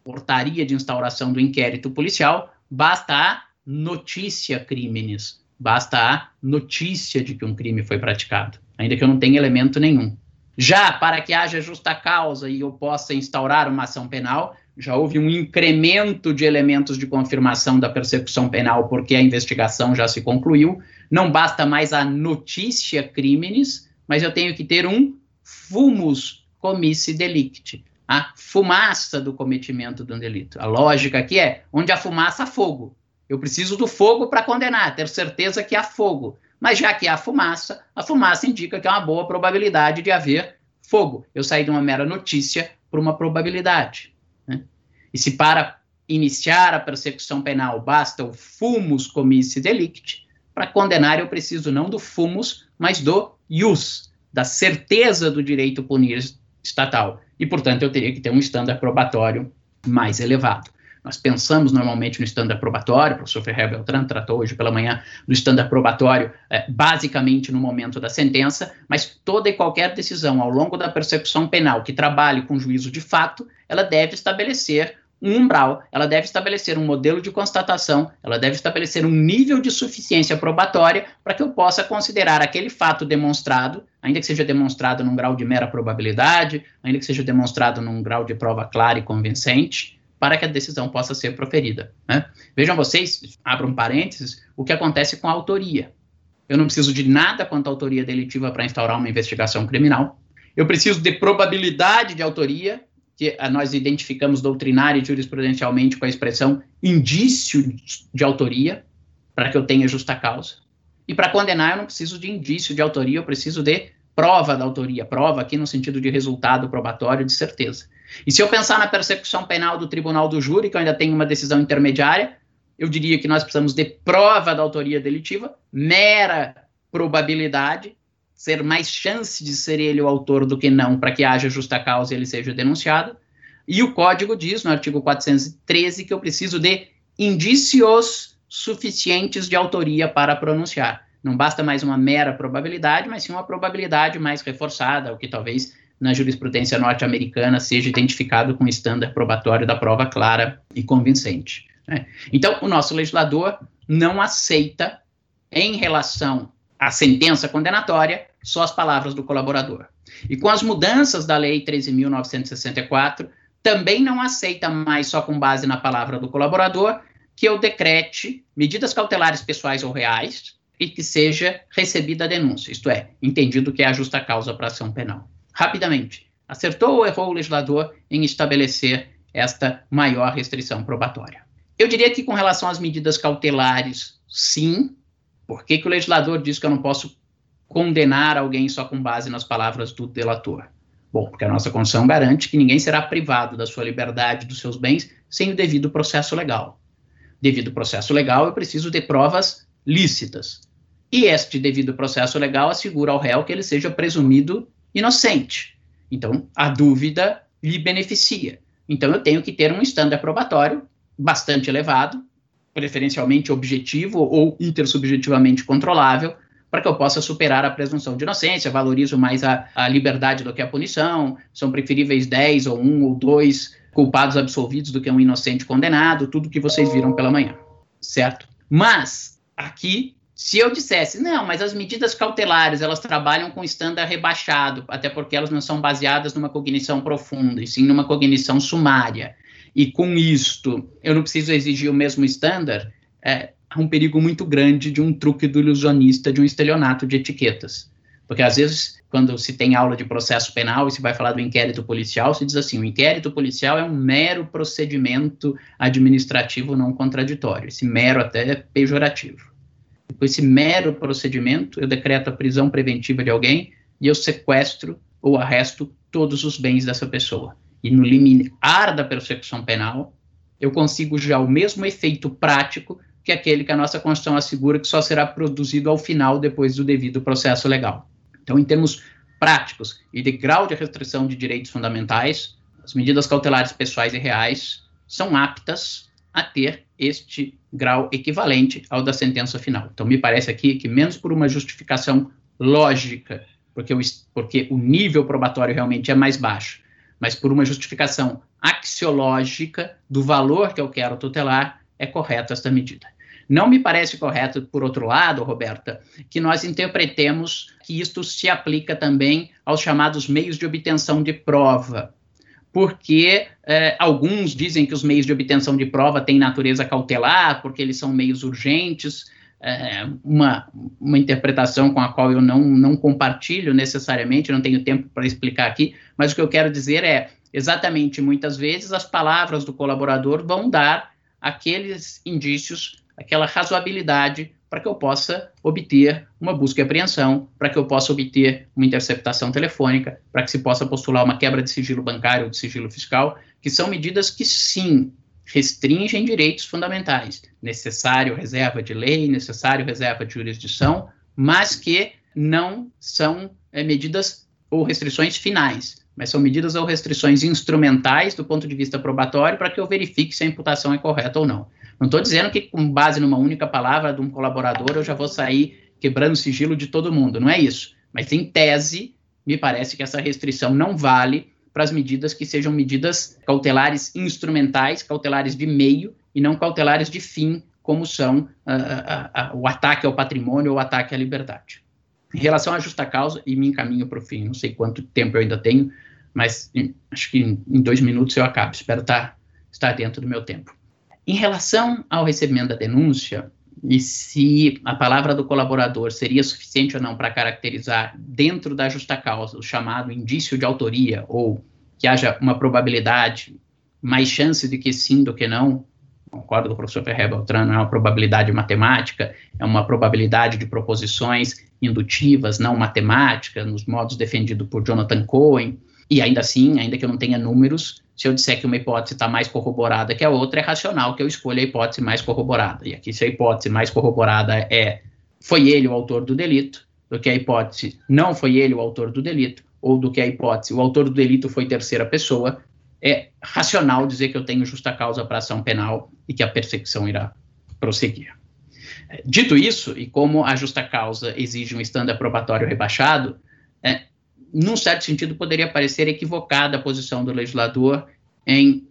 portaria de instauração do inquérito policial, basta a notícia crimes, basta a notícia de que um crime foi praticado ainda que eu não tenha elemento nenhum. Já para que haja justa causa e eu possa instaurar uma ação penal, já houve um incremento de elementos de confirmação da persecução penal, porque a investigação já se concluiu. Não basta mais a notícia crimes, mas eu tenho que ter um fumus comissi delicti, a fumaça do cometimento de um delito. A lógica aqui é onde a fumaça há fogo. Eu preciso do fogo para condenar, ter certeza que há fogo. Mas já que há fumaça, a fumaça indica que há uma boa probabilidade de haver fogo. Eu saí de uma mera notícia para uma probabilidade. E se para iniciar a persecução penal basta o fumus comissi delicti, para condenar eu preciso não do fumus, mas do ius, da certeza do direito punir estatal. E, portanto, eu teria que ter um estándar probatório mais elevado. Nós pensamos normalmente no estándar probatório, o professor Ferrer Beltrán tratou hoje pela manhã do estándar probatório, é, basicamente no momento da sentença, mas toda e qualquer decisão ao longo da persecução penal que trabalhe com juízo de fato, ela deve estabelecer um umbral, ela deve estabelecer um modelo de constatação, ela deve estabelecer um nível de suficiência probatória para que eu possa considerar aquele fato demonstrado, ainda que seja demonstrado num grau de mera probabilidade, ainda que seja demonstrado num grau de prova clara e convincente, para que a decisão possa ser proferida. Né? Vejam vocês, abram parênteses, o que acontece com a autoria. Eu não preciso de nada quanto à autoria delitiva para instaurar uma investigação criminal. Eu preciso de probabilidade de autoria que nós identificamos doutrinária e jurisprudencialmente com a expressão indício de autoria, para que eu tenha justa causa. E para condenar, eu não preciso de indício de autoria, eu preciso de prova da autoria, prova aqui no sentido de resultado probatório de certeza. E se eu pensar na persecução penal do tribunal do júri, que eu ainda tenho uma decisão intermediária, eu diria que nós precisamos de prova da autoria delitiva, mera probabilidade, ser mais chance de ser ele o autor do que não, para que haja justa causa e ele seja denunciado. E o código diz, no artigo 413, que eu preciso de indícios suficientes de autoria para pronunciar. Não basta mais uma mera probabilidade, mas sim uma probabilidade mais reforçada, o que talvez na jurisprudência norte-americana seja identificado com o estándar probatório da prova clara e convincente. Né? Então, o nosso legislador não aceita, em relação a sentença condenatória, só as palavras do colaborador. E com as mudanças da Lei 13.964, também não aceita mais só com base na palavra do colaborador que eu decrete medidas cautelares pessoais ou reais e que seja recebida a denúncia, isto é, entendido que é a justa causa para ação penal. Rapidamente, acertou ou errou o legislador em estabelecer esta maior restrição probatória? Eu diria que com relação às medidas cautelares, sim, por que, que o legislador diz que eu não posso condenar alguém só com base nas palavras do delator? Bom, porque a nossa Constituição garante que ninguém será privado da sua liberdade, dos seus bens, sem o devido processo legal. Devido processo legal, eu preciso de provas lícitas. E este devido processo legal assegura ao réu que ele seja presumido inocente. Então, a dúvida lhe beneficia. Então, eu tenho que ter um estándar probatório bastante elevado, preferencialmente objetivo ou intersubjetivamente controlável, para que eu possa superar a presunção de inocência, valorizo mais a, a liberdade do que a punição, são preferíveis 10 ou 1 ou 2 culpados absolvidos do que um inocente condenado, tudo que vocês viram pela manhã, certo? Mas, aqui, se eu dissesse, não, mas as medidas cautelares, elas trabalham com estándar rebaixado, até porque elas não são baseadas numa cognição profunda, e sim numa cognição sumária e com isto eu não preciso exigir o mesmo estándar, é, há um perigo muito grande de um truque do ilusionista, de um estelionato de etiquetas. Porque às vezes, quando se tem aula de processo penal e se vai falar do inquérito policial, se diz assim: o inquérito policial é um mero procedimento administrativo não contraditório. Esse mero até é pejorativo. Com esse mero procedimento, eu decreto a prisão preventiva de alguém e eu sequestro ou arresto todos os bens dessa pessoa e no limiar da persecução penal, eu consigo já o mesmo efeito prático que aquele que a nossa Constituição assegura que só será produzido ao final, depois do devido processo legal. Então, em termos práticos e de grau de restrição de direitos fundamentais, as medidas cautelares pessoais e reais são aptas a ter este grau equivalente ao da sentença final. Então, me parece aqui que, menos por uma justificação lógica, porque o, porque o nível probatório realmente é mais baixo, mas por uma justificação axiológica do valor que eu quero tutelar, é correta esta medida. Não me parece correto, por outro lado, Roberta, que nós interpretemos que isto se aplica também aos chamados meios de obtenção de prova, porque eh, alguns dizem que os meios de obtenção de prova têm natureza cautelar, porque eles são meios urgentes, é, uma, uma interpretação com a qual eu não, não compartilho necessariamente, não tenho tempo para explicar aqui, mas o que eu quero dizer é, exatamente, muitas vezes as palavras do colaborador vão dar aqueles indícios, aquela razoabilidade para que eu possa obter uma busca e apreensão, para que eu possa obter uma interceptação telefônica, para que se possa postular uma quebra de sigilo bancário ou de sigilo fiscal, que são medidas que sim restringem direitos fundamentais, necessário reserva de lei, necessário reserva de jurisdição, mas que não são é, medidas ou restrições finais, mas são medidas ou restrições instrumentais do ponto de vista probatório para que eu verifique se a imputação é correta ou não. Não estou dizendo que, com base numa única palavra de um colaborador, eu já vou sair quebrando o sigilo de todo mundo. Não é isso. Mas, em tese, me parece que essa restrição não vale para as medidas que sejam medidas cautelares instrumentais, cautelares de meio e não cautelares de fim, como são uh, uh, uh, o ataque ao patrimônio ou o ataque à liberdade. Em relação à justa causa, e me encaminho para o fim, não sei quanto tempo eu ainda tenho, mas em, acho que em, em, dois minutos eu acabo, espero tá, estar dentro do meu tempo. Em relação ao recebimento da denúncia, e se a palavra do colaborador seria suficiente ou não para caracterizar dentro da justa causa o chamado indício de autoria, ou que haja uma probabilidade, mais chance de que sim do que não, concordo com o professor Ferrer Beltrano, é uma probabilidade matemática, é uma probabilidade de proposições indutivas, não matemática, nos modos defendidos por Jonathan Cohen, e ainda assim, ainda que eu não tenha números, se eu disser que uma hipótese está mais corroborada que a outra, é racional que eu escolha a hipótese mais corroborada. E aqui, se a hipótese mais corroborada é foi ele o autor do delito, do que a hipótese não foi ele o autor do delito, ou do que a hipótese o autor do delito foi terceira pessoa, é racional dizer que eu tenho justa causa para ação penal e que a perseguição irá prosseguir. Dito isso, e como a justa causa exige um estándar probatório rebaixado, é, num certo sentido, poderia parecer equivocada a posição do legislador em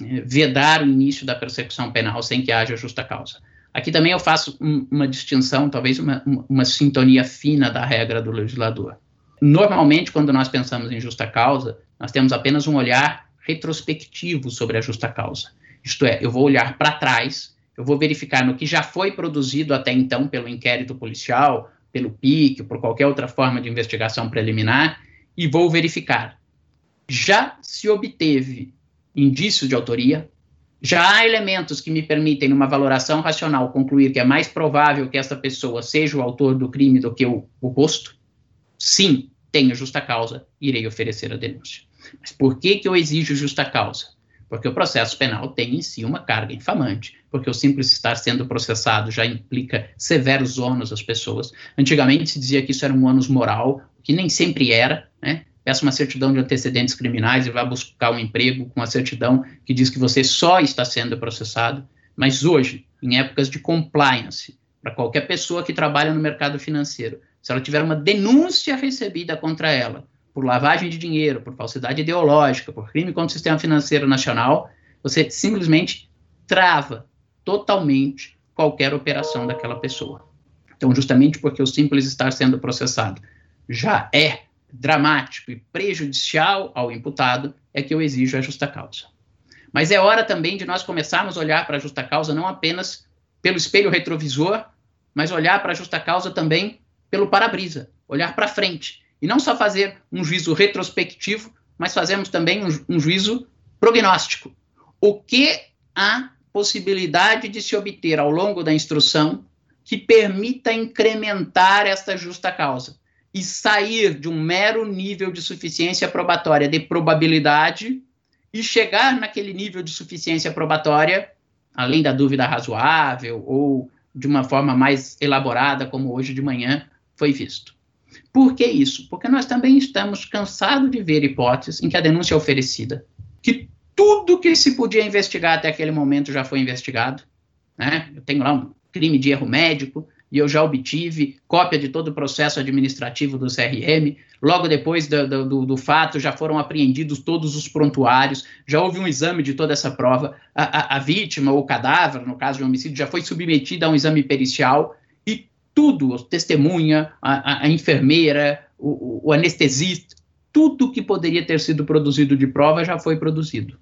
eh, vedar o início da persecução penal sem que haja justa causa. Aqui também eu faço um, uma distinção, talvez uma, uma, sintonia fina da regra do legislador. Normalmente, quando nós pensamos em justa causa, nós temos apenas um olhar retrospectivo sobre a justa causa. Isto é, eu vou olhar para trás, eu vou verificar no que já foi produzido até então pelo inquérito policial, pelo PIC, por qualquer outra forma de investigação preliminar, e vou verificar. Já se obteve indício de autoria, já há elementos que me permitem, numa valoração racional, concluir que é mais provável que essa pessoa seja o autor do crime do que o oposto? Sim, tenho justa causa, irei oferecer a denúncia. Mas por que, que eu exijo justa causa? Porque o processo penal tem em si uma carga infamante, porque o simples estar sendo processado já implica severos ônus às pessoas. Antigamente se dizia que isso era um ônus moral, que nem sempre era, né? Peça uma certidão de antecedentes criminais e vá buscar um emprego com a certidão que diz que você só está sendo processado. Mas hoje, em épocas de compliance, para qualquer pessoa que trabalha no mercado financeiro, se ela tiver uma denúncia recebida contra ela por lavagem de dinheiro, por falsidade ideológica, por crime contra o sistema financeiro nacional, você simplesmente trava totalmente qualquer operação daquela pessoa. Então, justamente porque o simples estar sendo processado já é dramático e prejudicial ao imputado, é que eu exijo a justa causa. Mas é hora também de nós começarmos a olhar para a justa causa não apenas pelo espelho retrovisor, mas olhar para a justa causa também pelo para-brisa, olhar para frente e não só fazer um juízo retrospectivo, mas fazemos também um, um juízo prognóstico. O que há possibilidade de se obter ao longo da instrução que permita incrementar esta justa causa e sair de um mero nível de suficiência probatória de probabilidade e chegar naquele nível de suficiência probatória, além da dúvida razoável ou de uma forma mais elaborada, como hoje de manhã foi visto. Por que isso? Porque nós também estamos cansados de ver hipóteses em que a denúncia é oferecida, que tudo que se podia investigar até aquele momento já foi investigado. Né? Eu tenho lá um crime de erro médico, e eu já obtive cópia de todo o processo administrativo do CRM. Logo depois do, do, do, fato, já foram apreendidos todos os prontuários, já houve um exame de toda essa prova. A, a, a vítima, ou o cadáver, no caso de homicídio, já foi submetida a um exame pericial tudo, testemunha, a, a enfermeira, o, o, anestesista, tudo que poderia ter sido produzido de prova já foi produzido.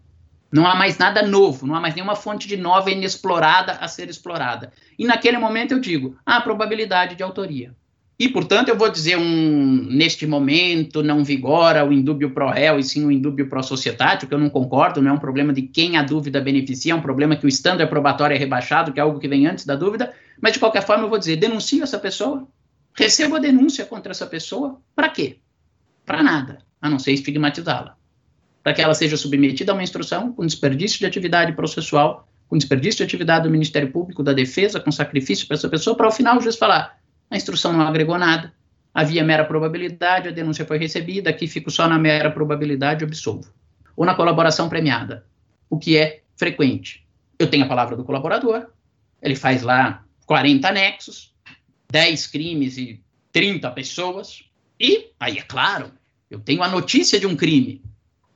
Não há mais nada novo, não há mais nenhuma fonte de nova inexplorada a ser explorada. E naquele momento eu digo, há probabilidade de autoria. E, portanto, eu vou dizer um, neste momento não vigora o indúbio pro réu e sim o indúbio pro societate, que eu não concordo, não é um problema de quem a dúvida beneficia, é um problema que o estándar probatório é rebaixado, que é algo que vem antes da dúvida, mas de qualquer forma eu vou dizer, denuncio essa pessoa, recebo a denúncia contra essa pessoa, para quê? Para nada, a não ser estigmatizá-la. para que ela seja submetida a uma instrução com desperdício de atividade processual, com desperdício de atividade do Ministério Público, da Defesa, com sacrifício para essa pessoa, para ao final o juiz falar: a instrução não agregou nada, havia mera probabilidade, a denúncia foi recebida, aqui fico só na mera probabilidade, absolvo. Ou na colaboração premiada, o que é frequente. Eu tenho a palavra do colaborador, ele faz lá 40 anexos, 10 crimes e 30 pessoas, e aí é claro, eu tenho a notícia de um crime.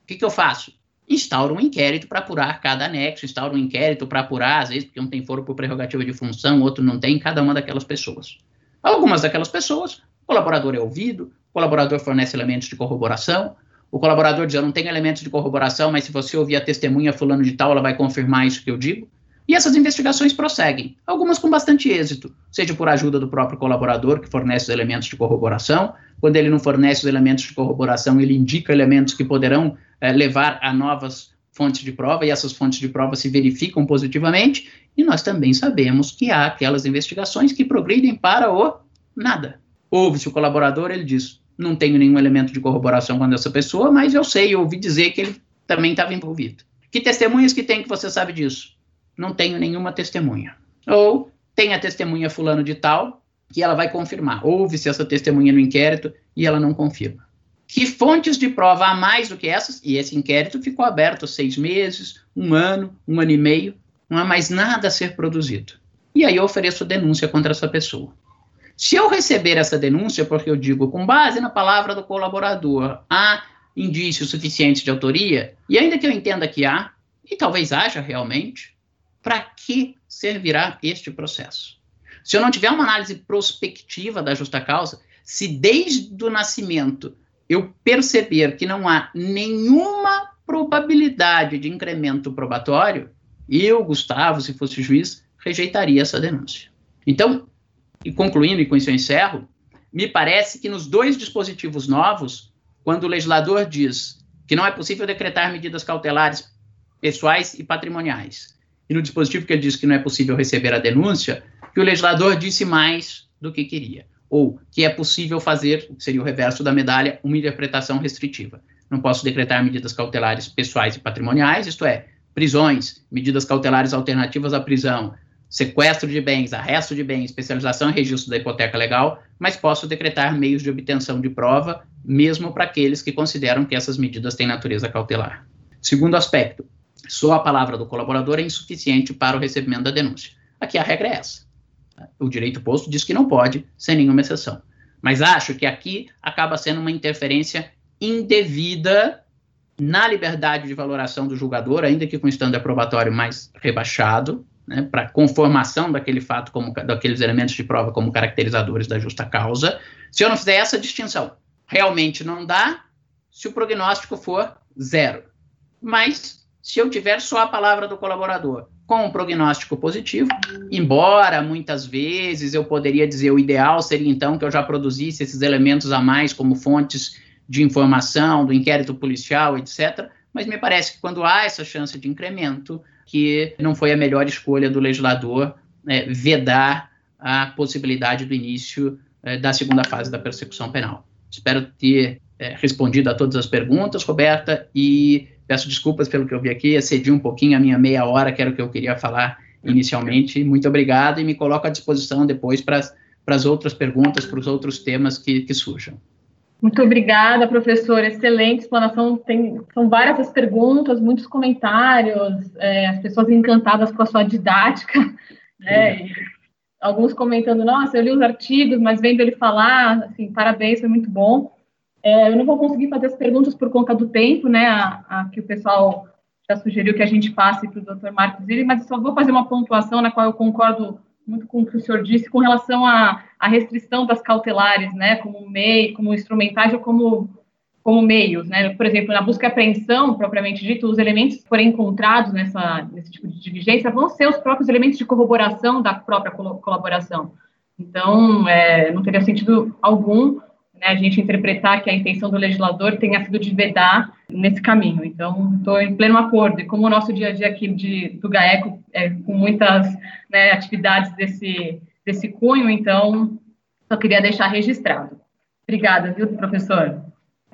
O que, que eu faço? Instauro um inquérito para apurar cada anexo, instauro um inquérito para apurar, às vezes, porque um tem foro por prerrogativa de função, outro não tem, cada uma daquelas pessoas. Algumas daquelas pessoas, o colaborador é ouvido, o colaborador fornece elementos de corroboração, o colaborador diz, eu não tenho elementos de corroboração, mas se você ouvir a testemunha fulano de tal, ela vai confirmar isso que eu digo. E essas investigações prosseguem, algumas com bastante êxito, seja por ajuda do próprio colaborador, que fornece os elementos de corroboração. Quando ele não fornece os elementos de corroboração, ele indica elementos que poderão é, levar a novas fontes de prova, e essas fontes de prova se verificam positivamente. E nós também sabemos que há aquelas investigações que progridem para o nada. Ouve-se o colaborador, ele diz: não tenho nenhum elemento de corroboração com essa pessoa, mas eu sei, eu ouvi dizer que ele também estava envolvido. Que testemunhas que tem que você sabe disso? não tenho nenhuma testemunha. Ou tem a testemunha fulano de tal, que ela vai confirmar. Houve-se essa testemunha no inquérito e ela não confirma. Que fontes de prova há mais do que essas? E esse inquérito ficou aberto seis meses, um ano, um ano e meio, não há mais nada a ser produzido. E aí eu ofereço denúncia contra essa pessoa. Se eu receber essa denúncia, porque eu digo, com base na palavra do colaborador, há indícios suficientes de autoria, e ainda que eu entenda que há, e talvez haja realmente, para que servirá este processo? Se eu não tiver uma análise prospectiva da justa causa, se desde o nascimento eu perceber que não há nenhuma probabilidade de incremento probatório, eu, Gustavo, se fosse juiz, rejeitaria essa denúncia. Então, e concluindo, e com isso eu encerro, me parece que nos dois dispositivos novos, quando o legislador diz que não é possível decretar medidas cautelares pessoais e patrimoniais, e no dispositivo que ele diz que não é possível receber a denúncia, que o legislador disse mais do que queria. Ou que é possível fazer, seria o reverso da medalha, uma interpretação restritiva. Não posso decretar medidas cautelares pessoais e patrimoniais, isto é, prisões, medidas cautelares alternativas à prisão, sequestro de bens, arresto de bens, especialização e registro da hipoteca legal, mas posso decretar meios de obtenção de prova, mesmo para aqueles que consideram que essas medidas têm natureza cautelar. Segundo aspecto, só a palavra do colaborador é insuficiente para o recebimento da denúncia. Aqui a regra é essa. O direito posto diz que não pode, sem nenhuma exceção. Mas acho que aqui acaba sendo uma interferência indevida na liberdade de valoração do julgador, ainda que com estando probatório mais rebaixado, né, para conformação daquele fato, como, daqueles elementos de prova como caracterizadores da justa causa. Se eu não fizer essa distinção, realmente não dá se o prognóstico for zero. Mas se eu tiver só a palavra do colaborador com um prognóstico positivo, embora muitas vezes eu poderia dizer o ideal seria então que eu já produzisse esses elementos a mais como fontes de informação do inquérito policial, etc. Mas me parece que quando há essa chance de incremento, que não foi a melhor escolha do legislador é, vedar a possibilidade do início é, da segunda fase da persecução penal. Espero ter é, respondido a todas as perguntas, Roberta, e Peço desculpas pelo que eu vi aqui, excedi um pouquinho a minha meia hora, que era o que eu queria falar inicialmente. Muito obrigado e me coloco à disposição depois para as outras perguntas, para os outros temas que, que surjam. Muito obrigada, professor. Excelente explanação. Tem, são várias as perguntas, muitos comentários, é, as pessoas encantadas com a sua didática. Né? Alguns comentando, nossa, eu li os artigos, mas vendo ele falar, assim, parabéns, foi muito bom. É, eu não vou conseguir fazer as perguntas por conta do tempo, né, a, a que o pessoal já sugeriu que a gente passe para o doutor Marcos Zilli, mas só vou fazer uma pontuação na qual eu concordo muito com o que o senhor disse com relação à, à restrição das cautelares, né, como meio, como instrumentais ou como, como meios, né, por exemplo, na busca e apreensão, propriamente dito, os elementos que forem encontrados nessa, nesse tipo de diligência vão ser os próprios elementos de corroboração da própria colaboração. Então, é, não teria sentido algum né, a gente interpretar que a intenção do legislador tenha sido de vedar nesse caminho. Então, estou em pleno acordo. E como o nosso dia a dia aqui de, do GAECO é com muitas né, atividades desse, desse cunho, então, só queria deixar registrado. Obrigada, viu, professor?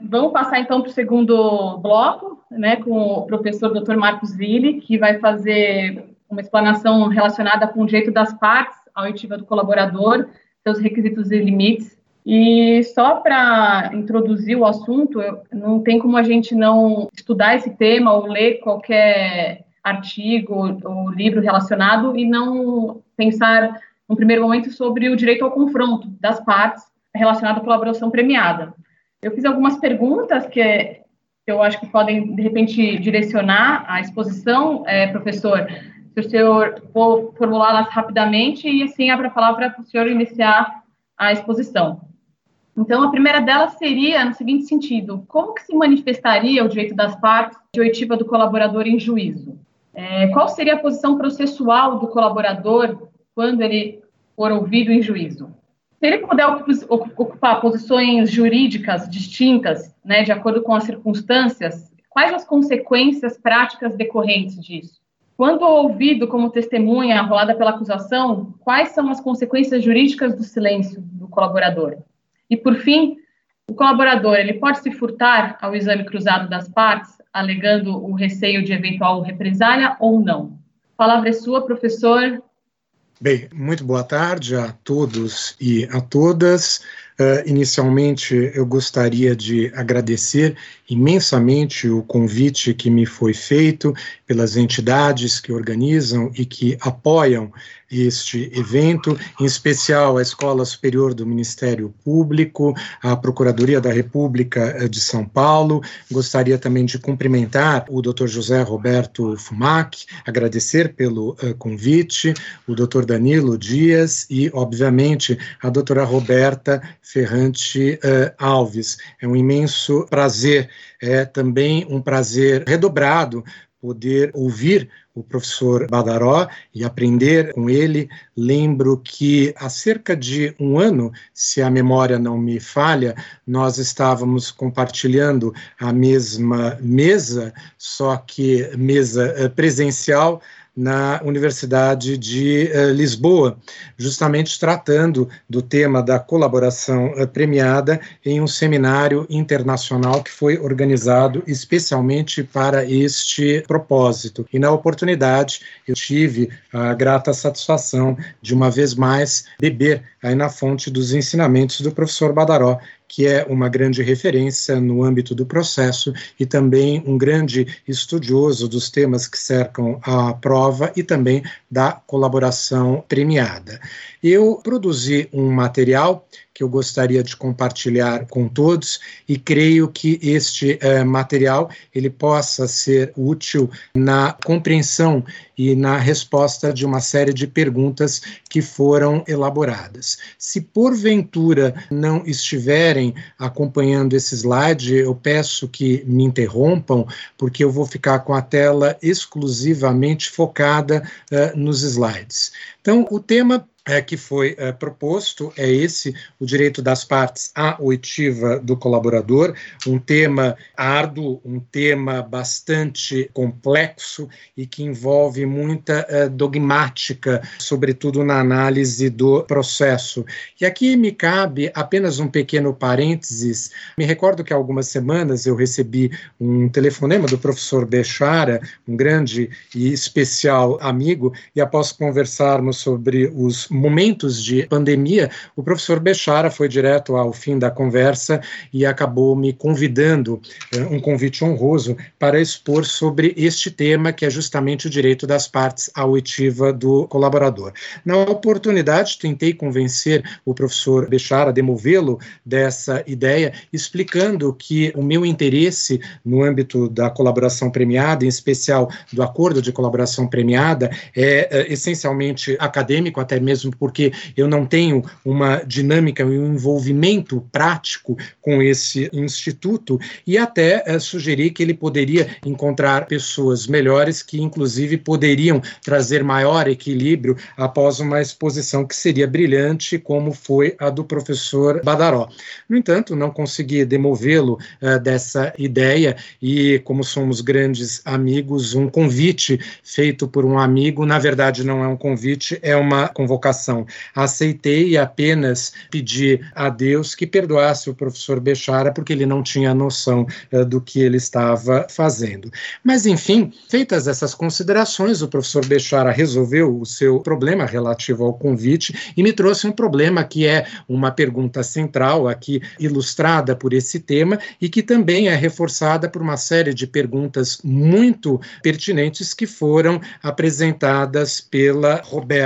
Vamos passar então para o segundo bloco, né, com o professor Dr. Marcos Ville, que vai fazer uma explanação relacionada com o jeito das partes, a oitiva do colaborador, seus requisitos e limites. E só para introduzir o assunto, não tem como a gente não estudar esse tema ou ler qualquer artigo ou livro relacionado e não pensar, no primeiro momento, sobre o direito ao confronto das partes relacionado à colaboração premiada. Eu fiz algumas perguntas que, eu acho que podem, de repente, direcionar a exposição, é, professor. Se o senhor for formulá-las rapidamente e, assim, abra a palavra para o senhor iniciar a exposição. Então, a primeira delas seria no seguinte sentido: como que se manifestaria o direito das partes de oitiva do colaborador em juízo? É, qual seria a posição processual do colaborador quando ele for ouvido em juízo? Se ele puder ocupar posições jurídicas distintas, né, de acordo com as circunstâncias, quais as consequências práticas decorrentes disso? Quando ouvido como testemunha arrolada pela acusação, quais são as consequências jurídicas do silêncio do colaborador? E, por fim, o colaborador ele pode se furtar ao exame cruzado das partes, alegando o receio de eventual represália ou não? A palavra é sua, professor Bem, muito boa tarde a todos e a todas. Uh, inicialmente, eu gostaria de agradecer imensamente o convite que me foi feito pelas entidades que organizam e que apoiam este evento, em especial a Escola Superior do Ministério Público, a Procuradoria da República eh, de São Paulo. Gostaria também de cumprimentar o Dr. José Roberto Fumac, agradecer pelo uh, convite, o Dr. Danilo Dias e, obviamente, a doutora Roberta Ferrante uh, Alves. É um imenso prazer, é também um prazer redobrado poder ouvir o professor Badaró e aprender com ele. Lembro que há cerca de um ano, se a memória não me falha, nós estávamos compartilhando a mesma mesa, só que mesa eh, presencial na Universidade de uh, Lisboa, justamente tratando do tema da colaboração uh, premiada em um seminário internacional que foi organizado especialmente para este propósito. E na oportunidade eu tive a grata satisfação de uma vez mais beber aí na fonte dos ensinamentos do professor Badaró, que é uma grande referência no âmbito do processo e também um grande estudioso dos temas que cercam a prova e também da colaboração premiada. Eu produzi um material que eu gostaria de compartilhar com todos e creio que este eh, material ele possa ser útil na compreensão e na resposta de uma série de perguntas que foram elaboradas. Se porventura não estiverem acompanhando esse slide, eu peço que me interrompam, porque eu vou ficar com a tela exclusivamente focada uh, nos slides. Então, o tema é, que foi é, proposto é esse, o direito das partes à oitiva do colaborador, um tema árduo, um tema bastante complexo e que envolve muita é, dogmática, sobretudo na análise do processo. E aqui me cabe apenas um pequeno parênteses. Me recordo que há algumas semanas eu recebi um telefonema do professor Bechara, um grande e especial amigo, e após conversarmos sobre os momentos de pandemia, o professor Bechara foi direto ao fim da conversa e acabou me convidando, eh, um convite honroso, para expor sobre este tema, que é justamente o direito das partes à do colaborador. Na oportunidade, tentei convencer o professor Bechara, demovê-lo dessa ideia, explicando que o meu interesse no âmbito da colaboração premiada, em especial do acordo de colaboração premiada, é, é essencialmente acadêmico, até mesmo porque eu não tenho uma dinâmica e um envolvimento prático com esse instituto, e até é, sugerir que ele poderia encontrar pessoas melhores que, inclusive, poderiam trazer maior equilíbrio após uma exposição que seria brilhante, como foi a do professor Badaró. No entanto, não consegui demovê-lo uh, dessa ideia, e como somos grandes amigos, um convite feito por um amigo, na verdade, não é um convite, é uma convocação. Aceitei apenas pedi a Deus que perdoasse o professor Bechara, porque ele não tinha noção uh, do que ele estava fazendo. Mas, enfim, feitas essas considerações, o professor Bechara resolveu o seu problema relativo ao convite e me trouxe um problema que é uma pergunta central aqui, ilustrada por esse tema e que também é reforçada por uma série de perguntas muito pertinentes que foram apresentadas pela Roberta.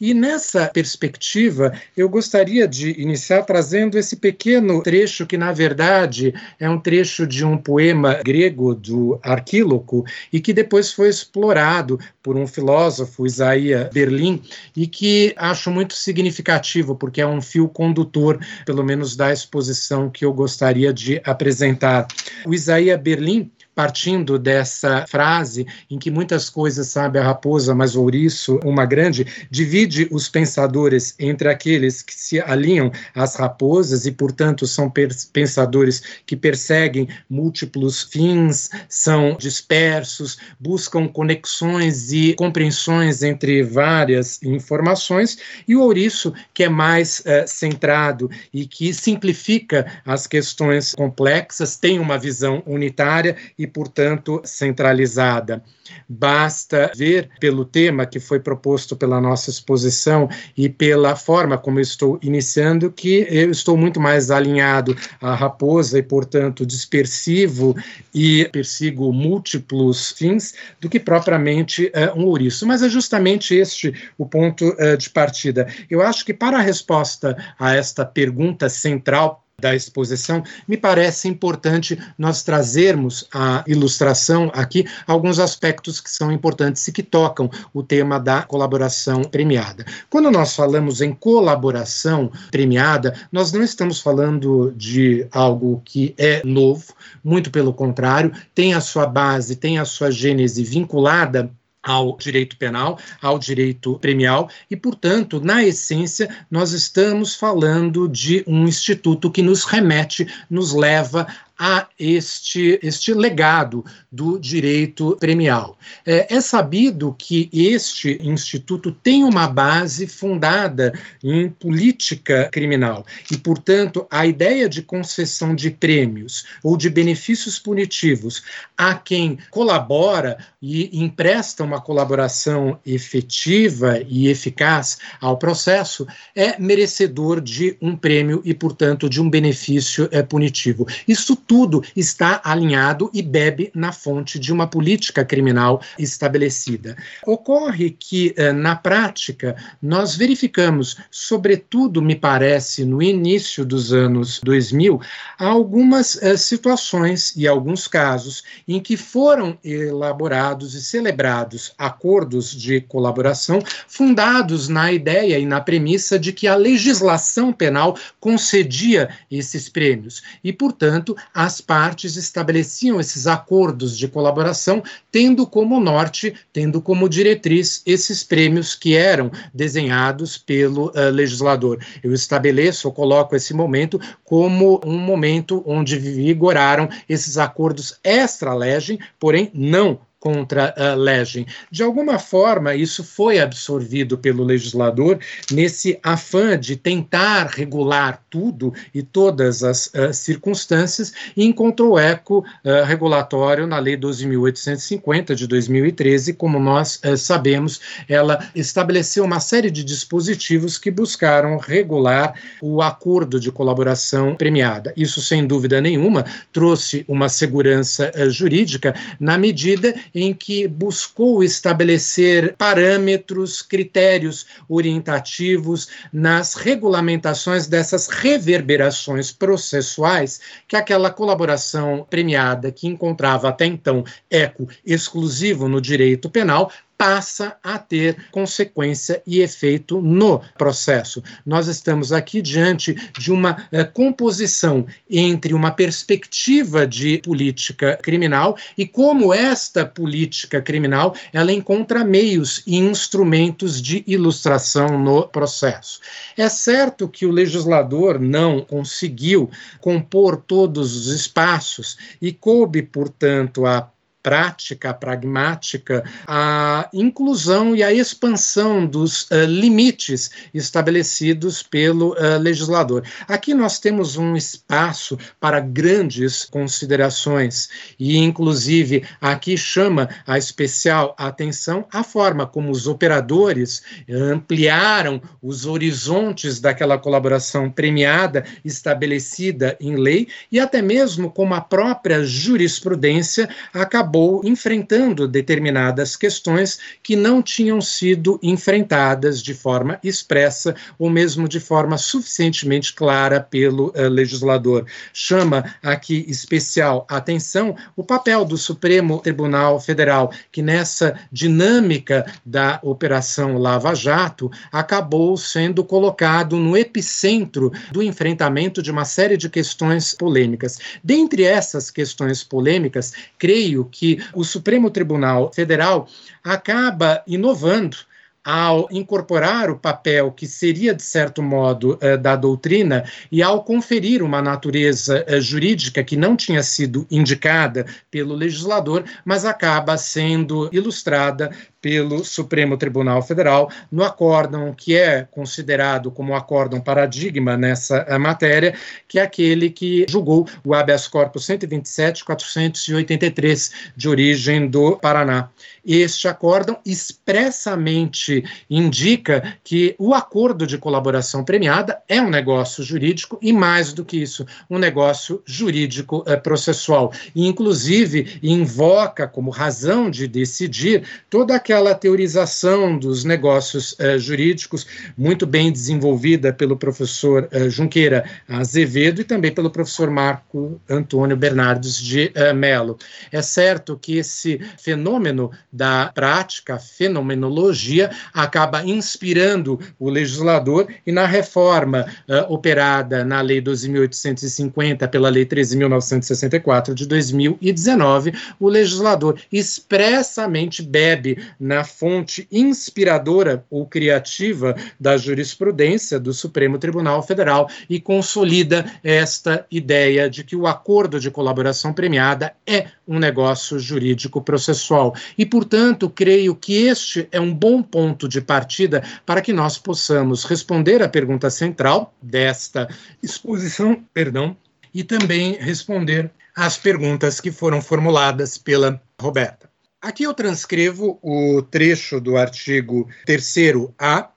E nessa perspectiva, eu gostaria de iniciar trazendo esse pequeno trecho que, na verdade, é um trecho de um poema grego do Arquíloco e que depois foi explorado por um filósofo, Isaías Berlim, e que acho muito significativo, porque é um fio condutor, pelo menos da exposição que eu gostaria de apresentar. O Isaías Berlim partindo dessa frase em que muitas coisas sabe a raposa, mas o ouriço uma grande, divide os pensadores entre aqueles que se alinham às raposas e, portanto, são pensadores que perseguem múltiplos fins, são dispersos, buscam conexões e compreensões entre várias informações, e o ouriço, que é mais uh, centrado e que simplifica as questões complexas, tem uma visão unitária e e, portanto, centralizada. Basta ver pelo tema que foi proposto pela nossa exposição e pela forma como estou iniciando que eu estou muito mais alinhado à raposa e, portanto, dispersivo e persigo múltiplos fins do que propriamente uh, um ouriço. Mas é justamente este o ponto uh, de partida. Eu acho que para a resposta a esta pergunta central da exposição, me parece importante nós trazermos a ilustração aqui alguns aspectos que são importantes e que tocam o tema da colaboração premiada. Quando nós falamos em colaboração premiada, nós não estamos falando de algo que é novo, muito pelo contrário, tem a sua base, tem a sua gênese vinculada ao direito penal, ao direito premial, e, portanto, na essência, nós estamos falando de um instituto que nos remete, nos leva a este, este legado do direito premial. É, é, sabido que este instituto tem uma base fundada em política criminal e, portanto, a ideia de concessão de prêmios ou de benefícios punitivos a quem colabora e empresta uma colaboração efetiva e eficaz ao processo é merecedor de um prêmio e, portanto, de um benefício é, punitivo. Isso tudo está alinhado e bebe na fonte de uma política criminal estabelecida. Ocorre que, eh, na prática, nós verificamos, sobretudo, me parece, no início dos anos 2000, algumas eh, situações e alguns casos em que foram elaborados e celebrados acordos de colaboração fundados na ideia e na premissa de que a legislação penal concedia esses prêmios e, portanto, as partes estabeleciam esses acordos de colaboração, tendo como norte, tendo como diretriz esses prêmios que eram desenhados pelo uh, legislador. Eu estabeleço, ou coloco esse momento como um momento onde vigoraram esses acordos extra-legem, porém não contra a legem. De alguma forma, isso foi absorvido pelo legislador nesse afã de tentar regular tudo e todas as uh, circunstâncias e encontrou eco uh, regulatório na Lei 12.850 de 2013. Como nós uh, sabemos, ela estabeleceu uma série de dispositivos que buscaram regular o acordo de colaboração premiada. Isso, sem dúvida nenhuma, trouxe uma segurança jurídica na medida em que buscou estabelecer parâmetros, critérios orientativos nas regulamentações dessas reverberações processuais que aquela colaboração premiada, que encontrava até então eco exclusivo no direito penal, passa a ter consequência e efeito no processo. Nós estamos aqui diante de uma eh, composição entre uma perspectiva de política criminal e como esta política criminal ela encontra meios e instrumentos de ilustração no processo. É certo que o legislador não conseguiu compor todos os espaços e coube, portanto, a prática, pragmática, a inclusão e a expansão dos uh, limites estabelecidos pelo uh, legislador. Aqui nós temos um espaço para grandes considerações e, inclusive, aqui chama a especial atenção a forma como os operadores ampliaram os horizontes daquela colaboração premiada estabelecida em lei e até mesmo como a própria jurisprudência acabou enfrentando determinadas questões que não tinham sido enfrentadas de forma expressa ou mesmo de forma suficientemente clara pelo uh, legislador. Chama aqui especial atenção o papel do Supremo Tribunal Federal, que nessa dinâmica da Operação Lava Jato acabou sendo colocado no epicentro do enfrentamento de uma série de questões polêmicas. Dentre essas questões polêmicas, creio que o Supremo Tribunal Federal acaba inovando ao incorporar o papel que seria, de certo modo, eh, da doutrina e ao conferir uma natureza eh, jurídica que não tinha sido indicada pelo legislador, mas acaba sendo ilustrada pelo Supremo Tribunal Federal no acórdão que é considerado como acórdão paradigma nessa eh, matéria, que é aquele que julgou o habeas corpus 127.483 de origem do Paraná. Este acórdão expressamente indica que o acordo de colaboração premiada é um negócio jurídico e, mais do que isso, um negócio jurídico eh, processual. E, inclusive, invoca como razão de decidir toda aquela aquela teorização dos negócios uh, jurídicos, muito bem desenvolvida pelo professor uh, Junqueira Azevedo e também pelo professor Marco Antônio Bernardes de uh, Mello. É certo que esse fenômeno da prática, fenomenologia, acaba inspirando o legislador e na reforma operada na Lei 12.850 pela Lei 13.964 de 2019, o legislador expressamente bebe na fonte inspiradora ou criativa da jurisprudência do Supremo Tribunal Federal e consolida esta ideia de que o acordo de colaboração premiada é um negócio jurídico processual. E, portanto, creio que este é um bom ponto de partida para que nós possamos responder à pergunta central desta exposição, perdão, e também responder às perguntas que foram formuladas pela Roberta. Aqui eu transcrevo o trecho do artigo 3A,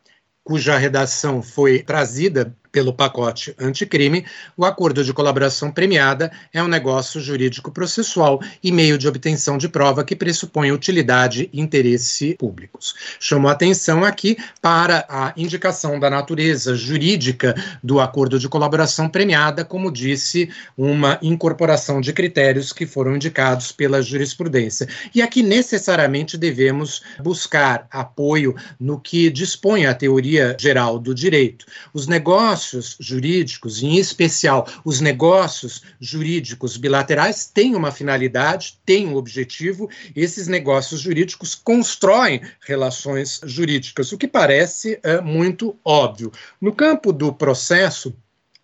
cuja redação foi trazida pelo pacote anticrime, o acordo de colaboração premiada é um negócio jurídico processual e meio de obtenção de prova que pressupõe utilidade e interesse públicos. Chamo atenção aqui para a indicação da natureza jurídica do acordo de colaboração premiada, como disse, uma incorporação de critérios que foram indicados pela jurisprudência. E aqui necessariamente devemos buscar apoio no que dispõe a teoria geral do direito. Os negócios negócios jurídicos, em especial os negócios jurídicos bilaterais, têm uma finalidade, têm um objetivo. Esses negócios jurídicos constroem relações jurídicas, o que parece é, muito óbvio. No campo do processo,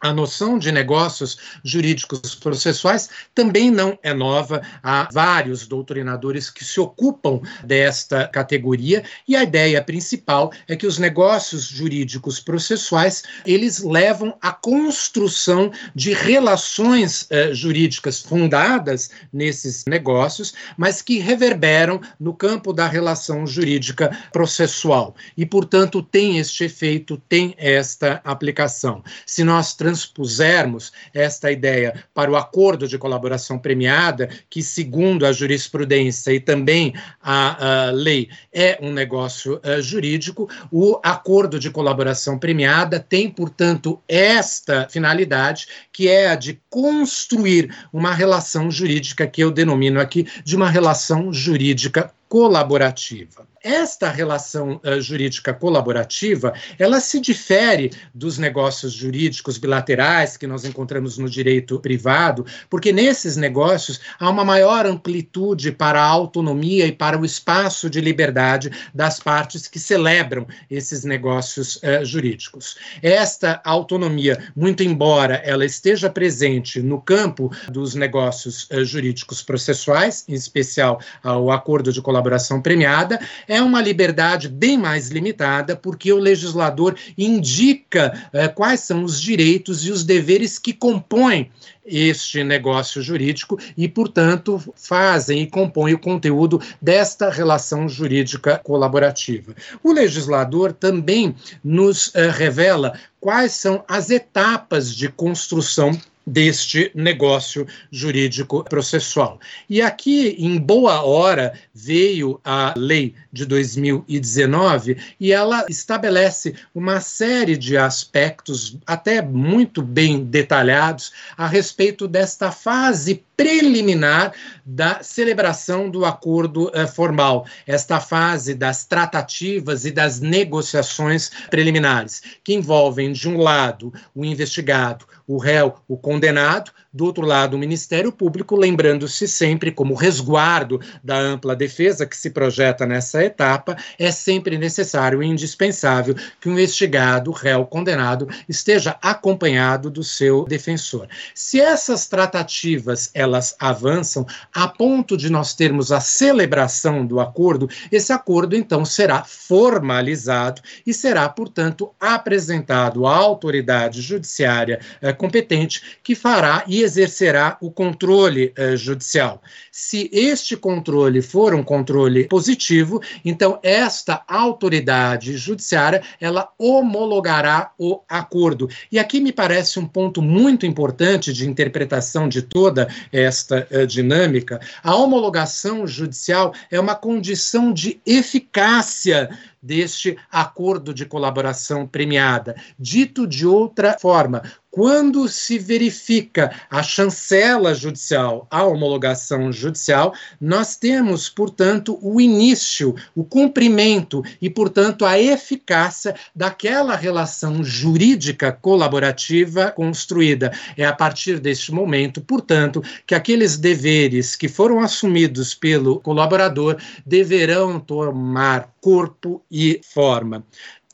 a noção de negócios jurídicos processuais também não é nova. Há vários doutrinadores que se ocupam desta categoria e a ideia principal é que os negócios jurídicos processuais eles levam à construção de relações eh, jurídicas fundadas nesses negócios, mas que reverberam no campo da relação jurídica processual e, portanto, tem este efeito, tem esta aplicação. Se nós transpusermos esta ideia para o acordo de colaboração premiada, que, segundo a jurisprudência e também a, a lei, é um negócio uh, jurídico, o acordo de colaboração premiada tem, portanto, esta finalidade, que é a de construir uma relação jurídica que eu denomino aqui de uma relação jurídica colaborativa. Esta relação uh, jurídica colaborativa, ela se difere dos negócios jurídicos bilaterais que nós encontramos no direito privado, porque nesses negócios há uma maior amplitude para a autonomia e para o espaço de liberdade das partes que celebram esses negócios uh, jurídicos. Esta autonomia, muito embora ela esteja presente no campo dos negócios uh, jurídicos processuais, em especial ao acordo de colaboração premiada, é uma liberdade bem mais limitada, porque o legislador indica eh, quais são os direitos e os deveres que compõem este negócio jurídico e, portanto, fazem e compõem o conteúdo desta relação jurídica colaborativa. O legislador também nos uh, revela quais são as etapas de construção deste negócio jurídico processual. E aqui, em boa hora, veio a lei de 2019 e ela estabelece uma série de aspectos, até muito bem detalhados, a respeito desta fase preliminar da celebração do acordo eh, formal, esta fase das tratativas e das negociações preliminares, que envolvem, de um lado, o investigado, o réu, o condenado, do outro lado, o Ministério Público, lembrando-se sempre como resguardo da ampla defesa que se projeta nessa etapa, é sempre necessário e indispensável que o investigado, réu condenado, esteja acompanhado do seu defensor. Se essas tratativas elas avançam a ponto de nós termos a celebração do acordo, esse acordo então será formalizado e será, portanto, apresentado à autoridade judiciária eh, competente que fará e exercerá o controle eh, judicial. Se este controle for um controle positivo, então esta autoridade judiciária ela homologará o acordo. E aqui me parece um ponto muito importante de interpretação de toda esta eh, dinâmica. A homologação judicial é uma condição de eficácia deste acordo de colaboração premiada. Dito de outra forma, quando se verifica a chancela judicial, a homologação judicial, nós temos, portanto, o início, o cumprimento e, portanto, a eficácia daquela relação jurídica colaborativa construída. É a partir deste momento, portanto, que aqueles deveres que foram assumidos pelo colaborador deverão tomar corpo e forma.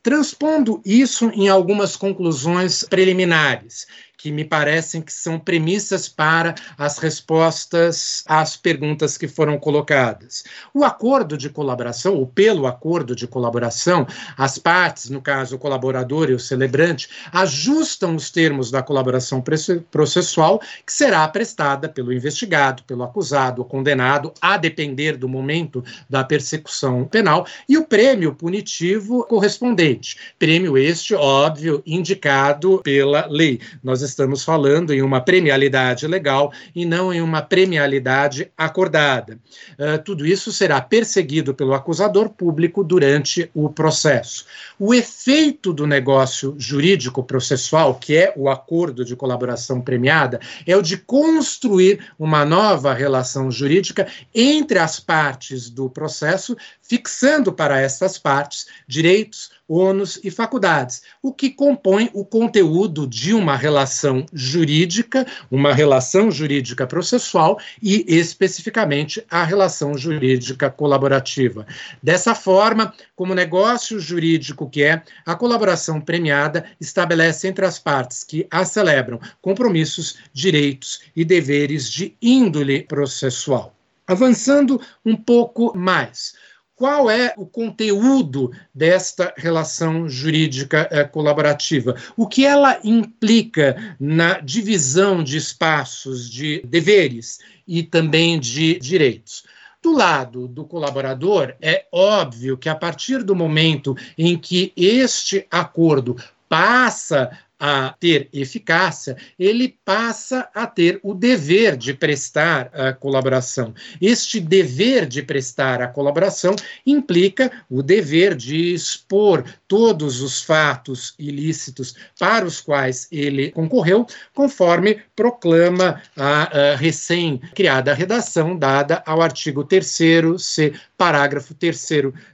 Transpondo isso em algumas conclusões preliminares que me parecem que são premissas para as respostas às perguntas que foram colocadas. O acordo de colaboração, ou pelo acordo de colaboração, as partes, no caso o colaborador e o celebrante, ajustam os termos da colaboração processual que será prestada pelo investigado, pelo acusado ou condenado, a depender do momento da persecução penal, e o prêmio punitivo correspondente. Prêmio este, óbvio, indicado pela lei. Nós estamos falando em uma premialidade legal e não em uma premialidade acordada. Uh, tudo isso será perseguido pelo acusador público durante o processo. O efeito do negócio jurídico processual, que é o acordo de colaboração premiada, é o de construir uma nova relação jurídica entre as partes do processo, fixando para essas partes direitos, ônus e faculdades, o que compõe o conteúdo de uma relação jurídica, uma relação jurídica processual e, especificamente, a relação jurídica colaborativa. Dessa forma, como negócio jurídico que é, a colaboração premiada estabelece entre as partes que a celebram compromissos, direitos e deveres de índole processual. Avançando um pouco mais qual é o conteúdo desta relação jurídica eh, colaborativa? O que ela implica na divisão de espaços de deveres e também de direitos? Do lado do colaborador, é óbvio que a partir do momento em que este acordo passa a ter eficácia, ele passa a ter o dever de prestar a colaboração. Este dever de prestar a colaboração implica o dever de expor todos os fatos ilícitos para os quais ele concorreu, conforme proclama a, a recém-criada redação dada ao artigo 3 C, parágrafo 3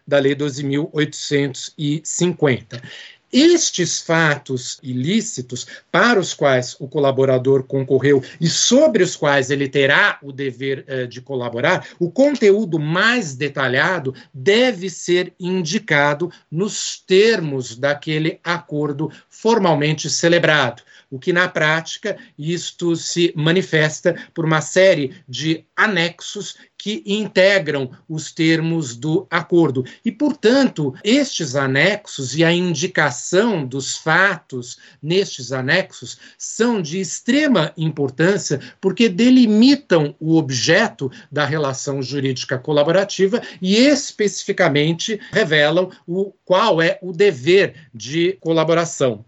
da Lei 12.850. Estes fatos ilícitos para os quais o colaborador concorreu e sobre os quais ele terá o dever uh, de colaborar, o conteúdo mais detalhado deve ser indicado nos termos daquele acordo formalmente celebrado o que na prática isto se manifesta por uma série de anexos que integram os termos do acordo. E, portanto, estes anexos e a indicação dos fatos nestes anexos são de extrema importância porque delimitam o objeto da relação jurídica colaborativa e especificamente revelam o qual é o dever de colaboração.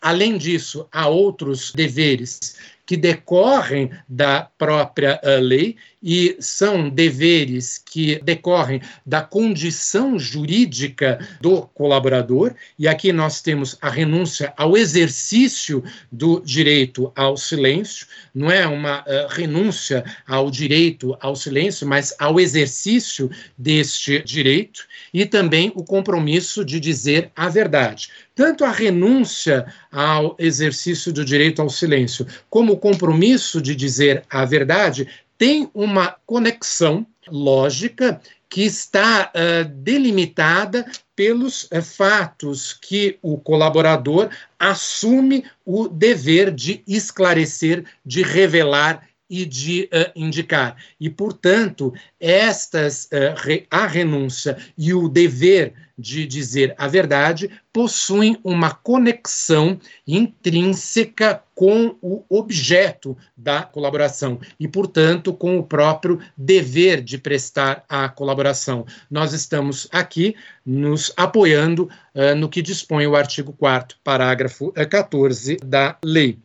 Além disso, há outros deveres que decorrem da própria uh, lei e são deveres que decorrem da condição jurídica do colaborador, e aqui nós temos a renúncia ao exercício do direito ao silêncio, não é uma uh, renúncia ao direito ao silêncio, mas ao exercício deste direito, e também o compromisso de dizer a verdade. Tanto a renúncia ao exercício do direito ao silêncio, como o compromisso de dizer a verdade, tem uma conexão lógica que está uh, delimitada pelos uh, fatos que o colaborador assume o dever de esclarecer, de revelar e de uh, indicar. E, portanto, estas re, a renúncia e o dever de dizer a verdade possuem uma conexão intrínseca com o objeto da colaboração e, portanto, com o próprio dever de prestar a colaboração. Nós estamos aqui nos apoiando uh, no que dispõe o artigo 4, parágrafo 14 da lei.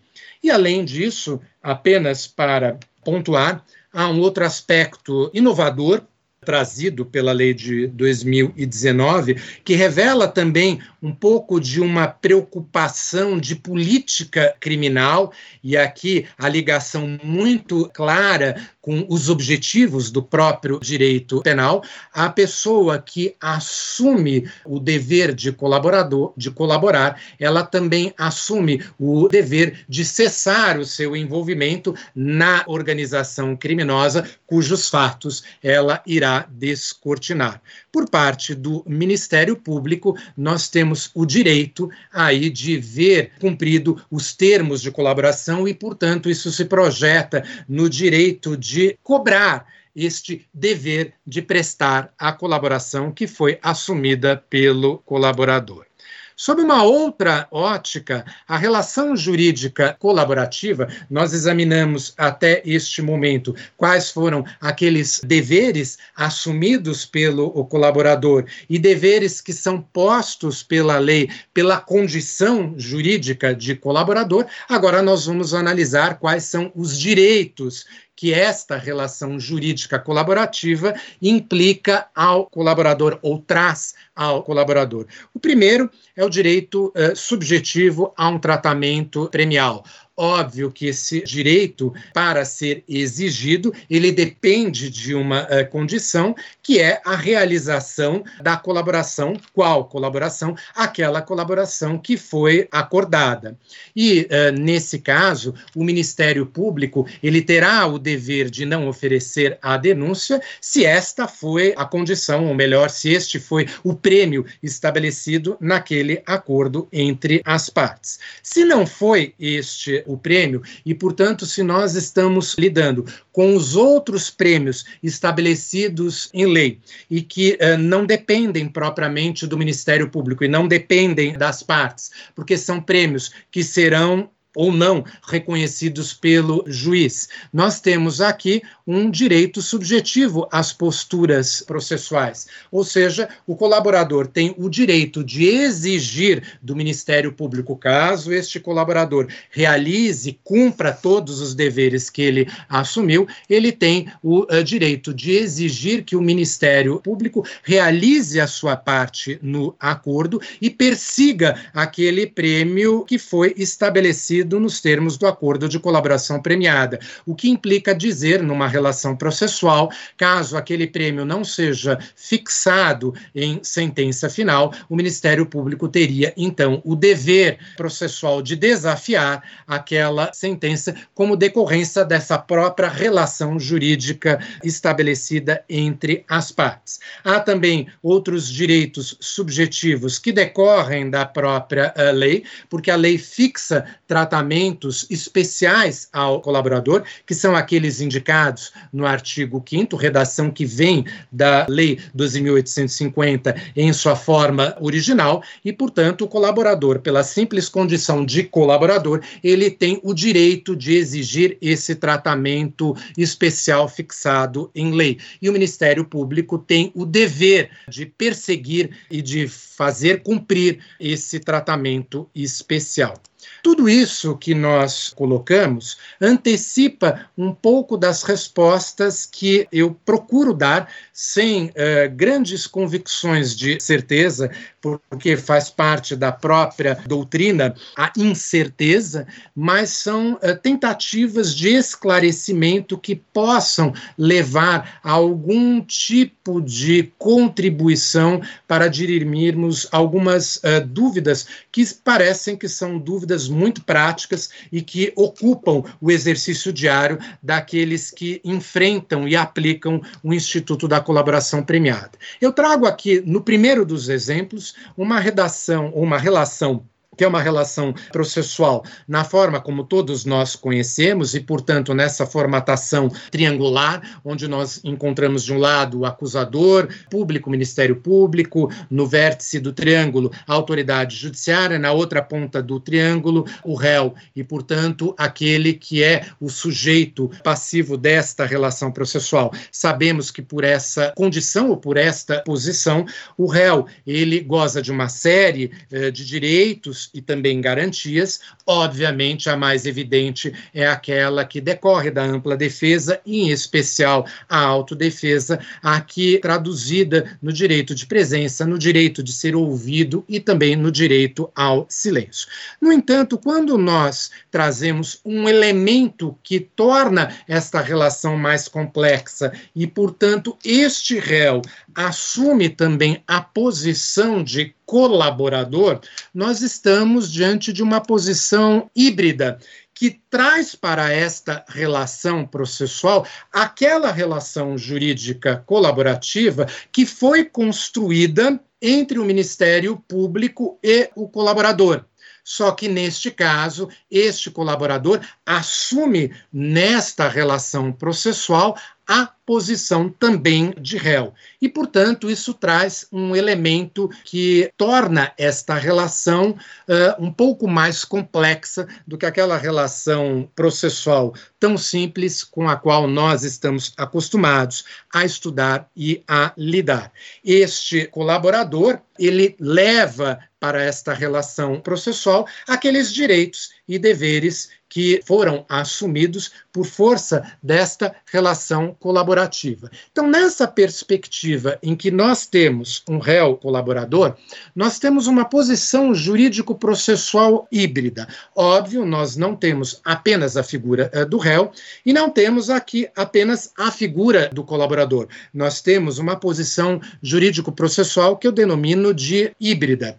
E, além disso, apenas para pontuar, há um outro aspecto inovador trazido pela lei de 2019, que revela também um pouco de uma preocupação de política criminal, e aqui a ligação muito clara com os objetivos do próprio direito penal, a pessoa que assume o dever de colaborador, de colaborar, ela também assume o dever de cessar o seu envolvimento na organização criminosa cujos fatos ela irá descortinar. Por parte do Ministério Público, nós temos o direito aí de ver cumprido os termos de colaboração e, portanto, isso se projeta no direito de cobrar este dever de prestar a colaboração que foi assumida pelo colaborador. Sob uma outra ótica, a relação jurídica colaborativa, nós examinamos até este momento quais foram aqueles deveres assumidos pelo colaborador e deveres que são postos pela lei pela condição jurídica de colaborador. Agora nós vamos analisar quais são os direitos que esta relação jurídica colaborativa implica ao colaborador ou traz ao colaborador. O primeiro é o direito uh, subjetivo a um tratamento premial. Óbvio que esse direito, para ser exigido, ele depende de uma uh, condição, que é a realização da colaboração. Qual colaboração? Aquela colaboração que foi acordada. E, uh, nesse caso, o Ministério Público ele terá o dever de não oferecer a denúncia se esta foi a condição, ou melhor, se este foi o prêmio estabelecido naquele acordo entre as partes. Se não foi este o prêmio, e, portanto, se nós estamos lidando com os outros prêmios estabelecidos em lei e que uh, não dependem propriamente do Ministério Público e não dependem das partes, porque são prêmios que serão ou não reconhecidos pelo juiz. Nós temos aqui um direito subjetivo às posturas processuais. Ou seja, o colaborador tem o direito de exigir do Ministério Público, caso este colaborador realize, cumpra todos os deveres que ele assumiu, ele tem o uh, direito de exigir que o Ministério Público realize a sua parte no acordo e persiga aquele prêmio que foi estabelecido nos termos do acordo de colaboração premiada, o que implica dizer, numa relação processual, caso aquele prêmio não seja fixado em sentença final, o Ministério Público teria, então, o dever processual de desafiar aquela sentença como decorrência dessa própria relação jurídica estabelecida entre as partes. Há também outros direitos subjetivos que decorrem da própria uh, lei, porque a lei fixa tratamentos especiais ao colaborador, que são aqueles indicados no artigo 5 redação que vem da Lei 12.850 em sua forma original, e, portanto, o colaborador, pela simples condição de colaborador, ele tem o direito de exigir esse tratamento especial fixado em lei. E o Ministério Público tem o dever de perseguir e de fazer cumprir esse tratamento especial. Tudo isso que nós colocamos antecipa um pouco das respostas que eu procuro dar sem uh, grandes convicções de certeza, porque faz parte da própria doutrina a incerteza, mas são uh, tentativas de esclarecimento que possam levar a algum tipo de contribuição para dirimirmos algumas uh, dúvidas que parecem que são dúvidas muito práticas e que ocupam o exercício diário daqueles que enfrentam e aplicam o Instituto da Colaboração Premiada. Eu trago aqui, no primeiro dos exemplos, uma redação, uma relação que é uma relação processual na forma como todos nós conhecemos e, portanto, nessa formatação triangular, onde nós encontramos de um lado o acusador, público, Ministério Público, no vértice do triângulo, a autoridade judiciária, na outra ponta do triângulo, o réu e, portanto, aquele que é o sujeito passivo desta relação processual. Sabemos que por essa condição ou por esta posição, o réu, ele goza de uma série eh, de direitos e também garantias. Obviamente, a mais evidente é aquela que decorre da ampla defesa, em especial a autodefesa, aqui traduzida no direito de presença, no direito de ser ouvido e também no direito ao silêncio. No entanto, quando nós trazemos um elemento que torna esta relação mais complexa e, portanto, este réu assume também a posição de colaborador, nós estamos diante de uma posição híbrida que traz para esta relação processual aquela relação jurídica colaborativa que foi construída entre o Ministério Público e o colaborador. Só que neste caso, este colaborador assume nesta relação processual a posição também de réu. E, portanto, isso traz um elemento que torna esta relação uh, um pouco mais complexa do que aquela relação processual tão simples com a qual nós estamos acostumados a estudar e a lidar. Este colaborador, ele leva para esta relação processual aqueles direitos e deveres que foram assumidos por força desta relação colaborativa. Então, nessa perspectiva em que nós temos um réu colaborador, nós temos uma posição jurídico-processual híbrida. Óbvio, nós não temos apenas a figura uh, do réu e não temos aqui apenas a figura do colaborador. Nós temos uma posição jurídico-processual que eu denomino de híbrida.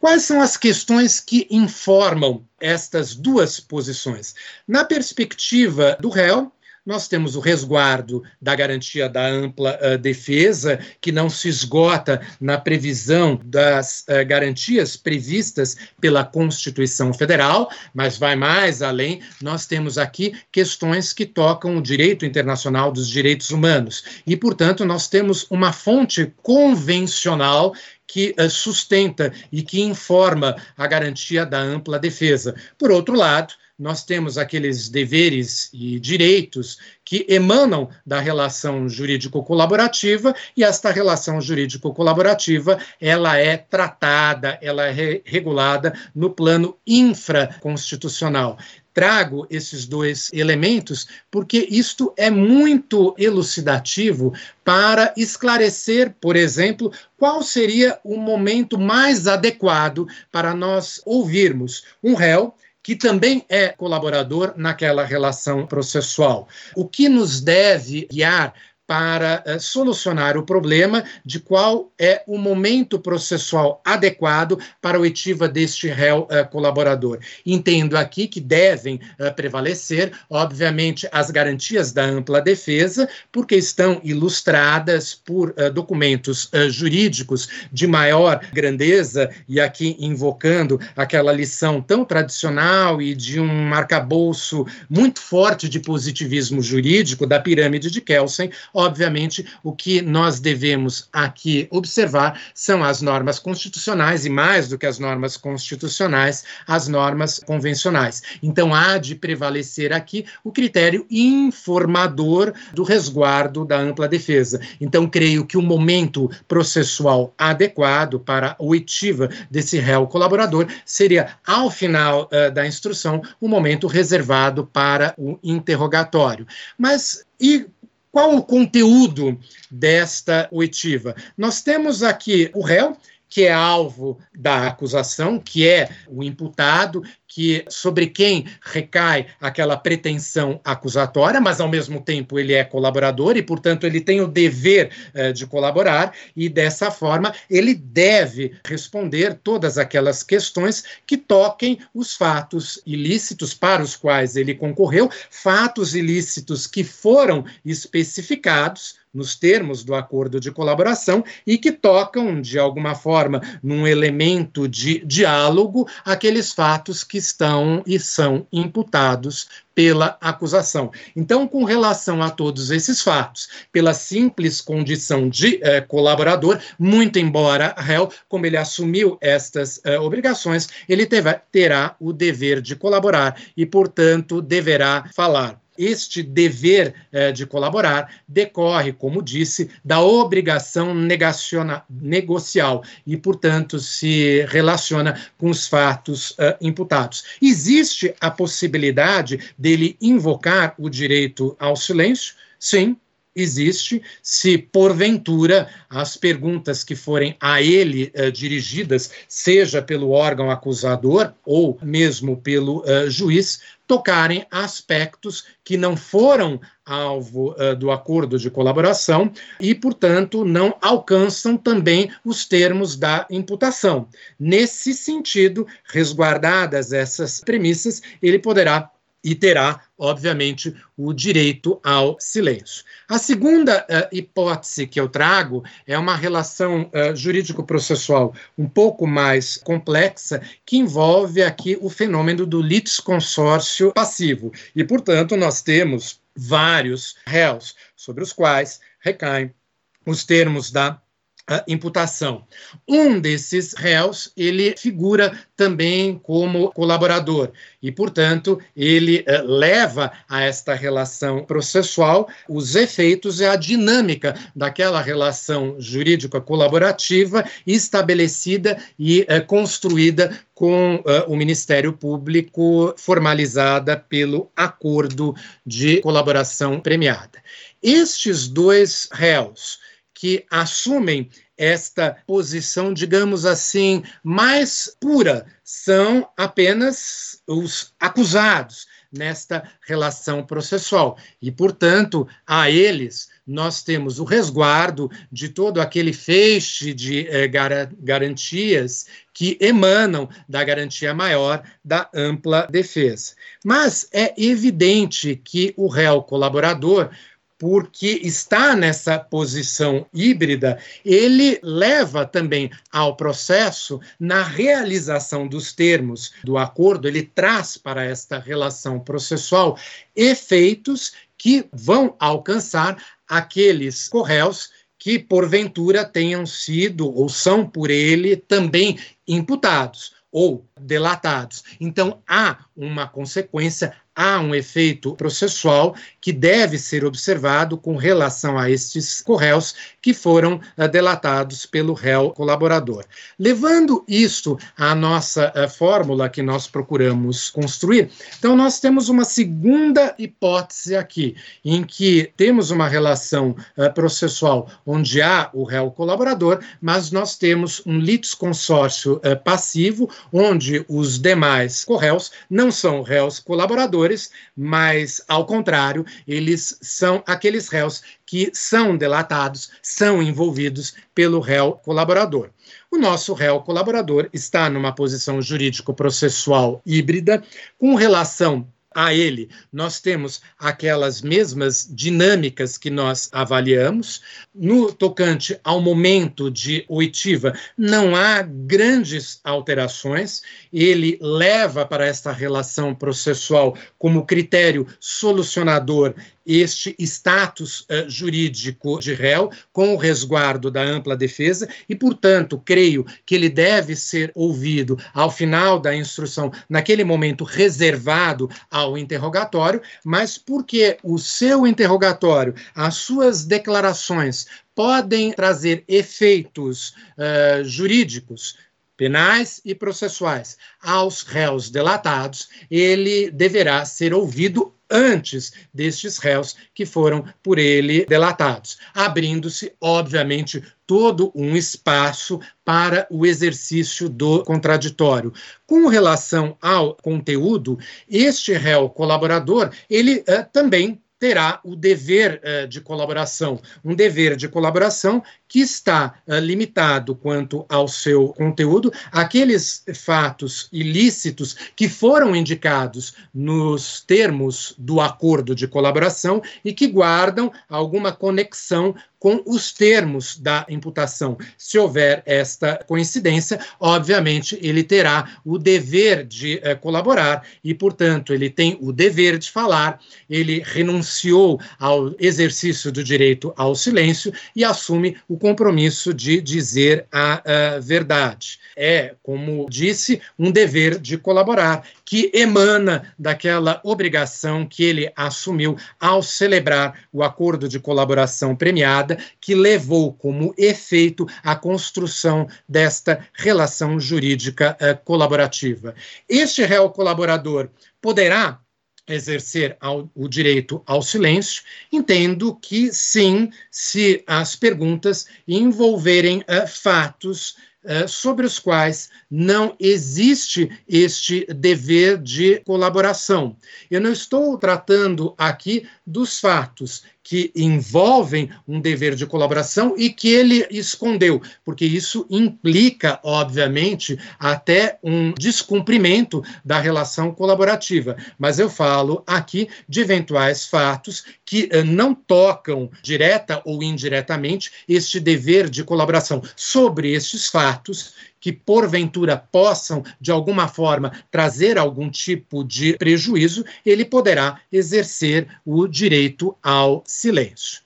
Quais são as questões que informam estas duas posições? Na perspectiva do réu, nós temos o resguardo da garantia da ampla uh, defesa, que não se esgota na previsão das uh, garantias previstas pela Constituição Federal, mas vai mais além. Nós temos aqui questões que tocam o direito internacional dos direitos humanos. E, portanto, nós temos uma fonte convencional que uh, sustenta e que informa a garantia da ampla defesa. Por outro lado, nós temos aqueles deveres e direitos que emanam da relação jurídico-colaborativa e esta relação jurídico-colaborativa ela é tratada, ela é regulada no plano infraconstitucional trago esses dois elementos porque isto é muito elucidativo para esclarecer, por exemplo, qual seria o momento mais adequado para nós ouvirmos um réu que também é colaborador naquela relação processual. O que nos deve guiar para uh, solucionar o problema de qual é o momento processual adequado para a oitiva deste réu uh, colaborador. Entendo aqui que devem uh, prevalecer, obviamente, as garantias da ampla defesa, porque estão ilustradas por documentos jurídicos de maior grandeza, e aqui invocando aquela lição tão tradicional e de um arcabouço muito forte de positivismo jurídico da pirâmide de Kelsen obviamente, o que nós devemos aqui observar são as normas constitucionais e, mais do que as normas constitucionais, as normas convencionais. Então, há de prevalecer aqui o critério informador do resguardo da ampla defesa. Então, creio que o momento processual adequado para a oitiva desse réu colaborador seria, ao final uh, da instrução, o um momento reservado para o interrogatório. Mas e qual o conteúdo desta oitiva? Nós temos aqui o réu, que é alvo da acusação, que é o imputado, que sobre quem recai aquela pretensão acusatória, mas ao mesmo tempo ele é colaborador e, portanto, ele tem o dever eh, de colaborar e dessa forma ele deve responder todas aquelas questões que toquem os fatos ilícitos para os quais ele concorreu, fatos ilícitos que foram especificados nos termos do acordo de colaboração e que tocam, de alguma forma, num elemento de diálogo, aqueles fatos que estão e são imputados pela acusação. Então, com relação a todos esses fatos, pela simples condição de eh, colaborador, muito embora réu, como ele assumiu estas eh, obrigações, ele teve, terá o dever de colaborar e, portanto, deverá falar este dever eh, de colaborar decorre, como disse, da obrigação negocial e, portanto, se relaciona com os fatos uh, imputados. Existe a possibilidade dele invocar o direito ao silêncio? Sim, existe se, porventura, as perguntas que forem a ele uh, dirigidas, seja pelo órgão acusador ou mesmo pelo uh, juiz, tocarem aspectos que não foram alvo uh, do acordo de colaboração e, portanto, não alcançam também os termos da imputação. Nesse sentido, resguardadas essas premissas, ele poderá e terá, obviamente, o direito ao silêncio. A segunda uh, hipótese que eu trago é uma relação uh, jurídico-processual um pouco mais complexa, que envolve aqui o fenômeno do litisconsórcio passivo. E, portanto, nós temos vários réus sobre os quais recaem os termos da imputação. Um desses réus, ele figura também como colaborador e, portanto, ele uh, leva a esta relação processual os efeitos e a dinâmica daquela relação jurídica colaborativa estabelecida e uh, construída com uh, o Ministério Público, formalizada pelo acordo de colaboração premiada. Estes dois réus, que assumem esta posição, digamos assim, mais pura, são apenas os acusados nesta relação processual. E, portanto, a eles nós temos o resguardo de todo aquele feixe de eh, gar garantias que emanam da garantia maior da ampla defesa. Mas é evidente que o réu colaborador porque está nessa posição híbrida, ele leva também ao processo na realização dos termos do acordo, ele traz para esta relação processual efeitos que vão alcançar aqueles corréus que porventura tenham sido ou são por ele também imputados. ou delatados. Então, há uma consequência, há um efeito processual que deve ser observado com relação a estes corréus que foram uh, delatados pelo réu colaborador. Levando isto à nossa uh, fórmula que nós procuramos construir, então nós temos uma segunda hipótese aqui, em que temos uma relação uh, processual onde há o réu colaborador, mas nós temos um litisconsórcio passivo, onde os demais corréus não são réus colaboradores, mas, ao contrário, eles são aqueles réus que são delatados, são envolvidos pelo réu colaborador. O nosso réu colaborador está numa posição jurídico-processual híbrida, com relação a ele, nós temos aquelas mesmas dinâmicas que nós avaliamos. No tocante ao momento de oitiva, não há grandes alterações. Ele leva para esta relação processual como critério solucionador este status uh, jurídico de réu com o resguardo da ampla defesa e, portanto, creio que ele deve ser ouvido ao final da instrução, naquele momento reservado ao interrogatório, mas porque o seu interrogatório, as suas declarações podem trazer efeitos uh, jurídicos penais e processuais aos réus delatados, ele deverá ser ouvido antes destes réus que foram por ele delatados, abrindo-se, obviamente, todo um espaço para o exercício do contraditório. Com relação ao conteúdo, este réu colaborador, ele uh, também terá o dever uh, de colaboração, um dever de colaboração que está uh, limitado quanto ao seu conteúdo, aqueles fatos ilícitos que foram indicados nos termos do acordo de colaboração e que guardam alguma conexão com os termos da imputação. Se houver esta coincidência, obviamente ele terá o dever de eh, colaborar e, portanto, ele tem o dever de falar, ele renunciou ao exercício do direito ao silêncio e assume o compromisso de dizer a, a verdade. É, como disse, um dever de colaborar que emana daquela obrigação que ele assumiu ao celebrar o acordo de colaboração premiada, que levou como efeito a construção desta relação jurídica uh, colaborativa. Este réu colaborador poderá exercer ao, o direito ao silêncio, entendo que sim, se as perguntas envolverem uh, fatos uh, sobre os quais não existe este dever de colaboração. Eu não estou tratando aqui dos fatos que envolvem um dever de colaboração e que ele escondeu, porque isso implica, obviamente, até um descumprimento da relação colaborativa. Mas eu falo aqui de eventuais fatos que uh, não tocam direta ou indiretamente este dever de colaboração. Sobre estes fatos, que porventura possam, de alguma forma, trazer algum tipo de prejuízo, ele poderá exercer o direito ao silêncio.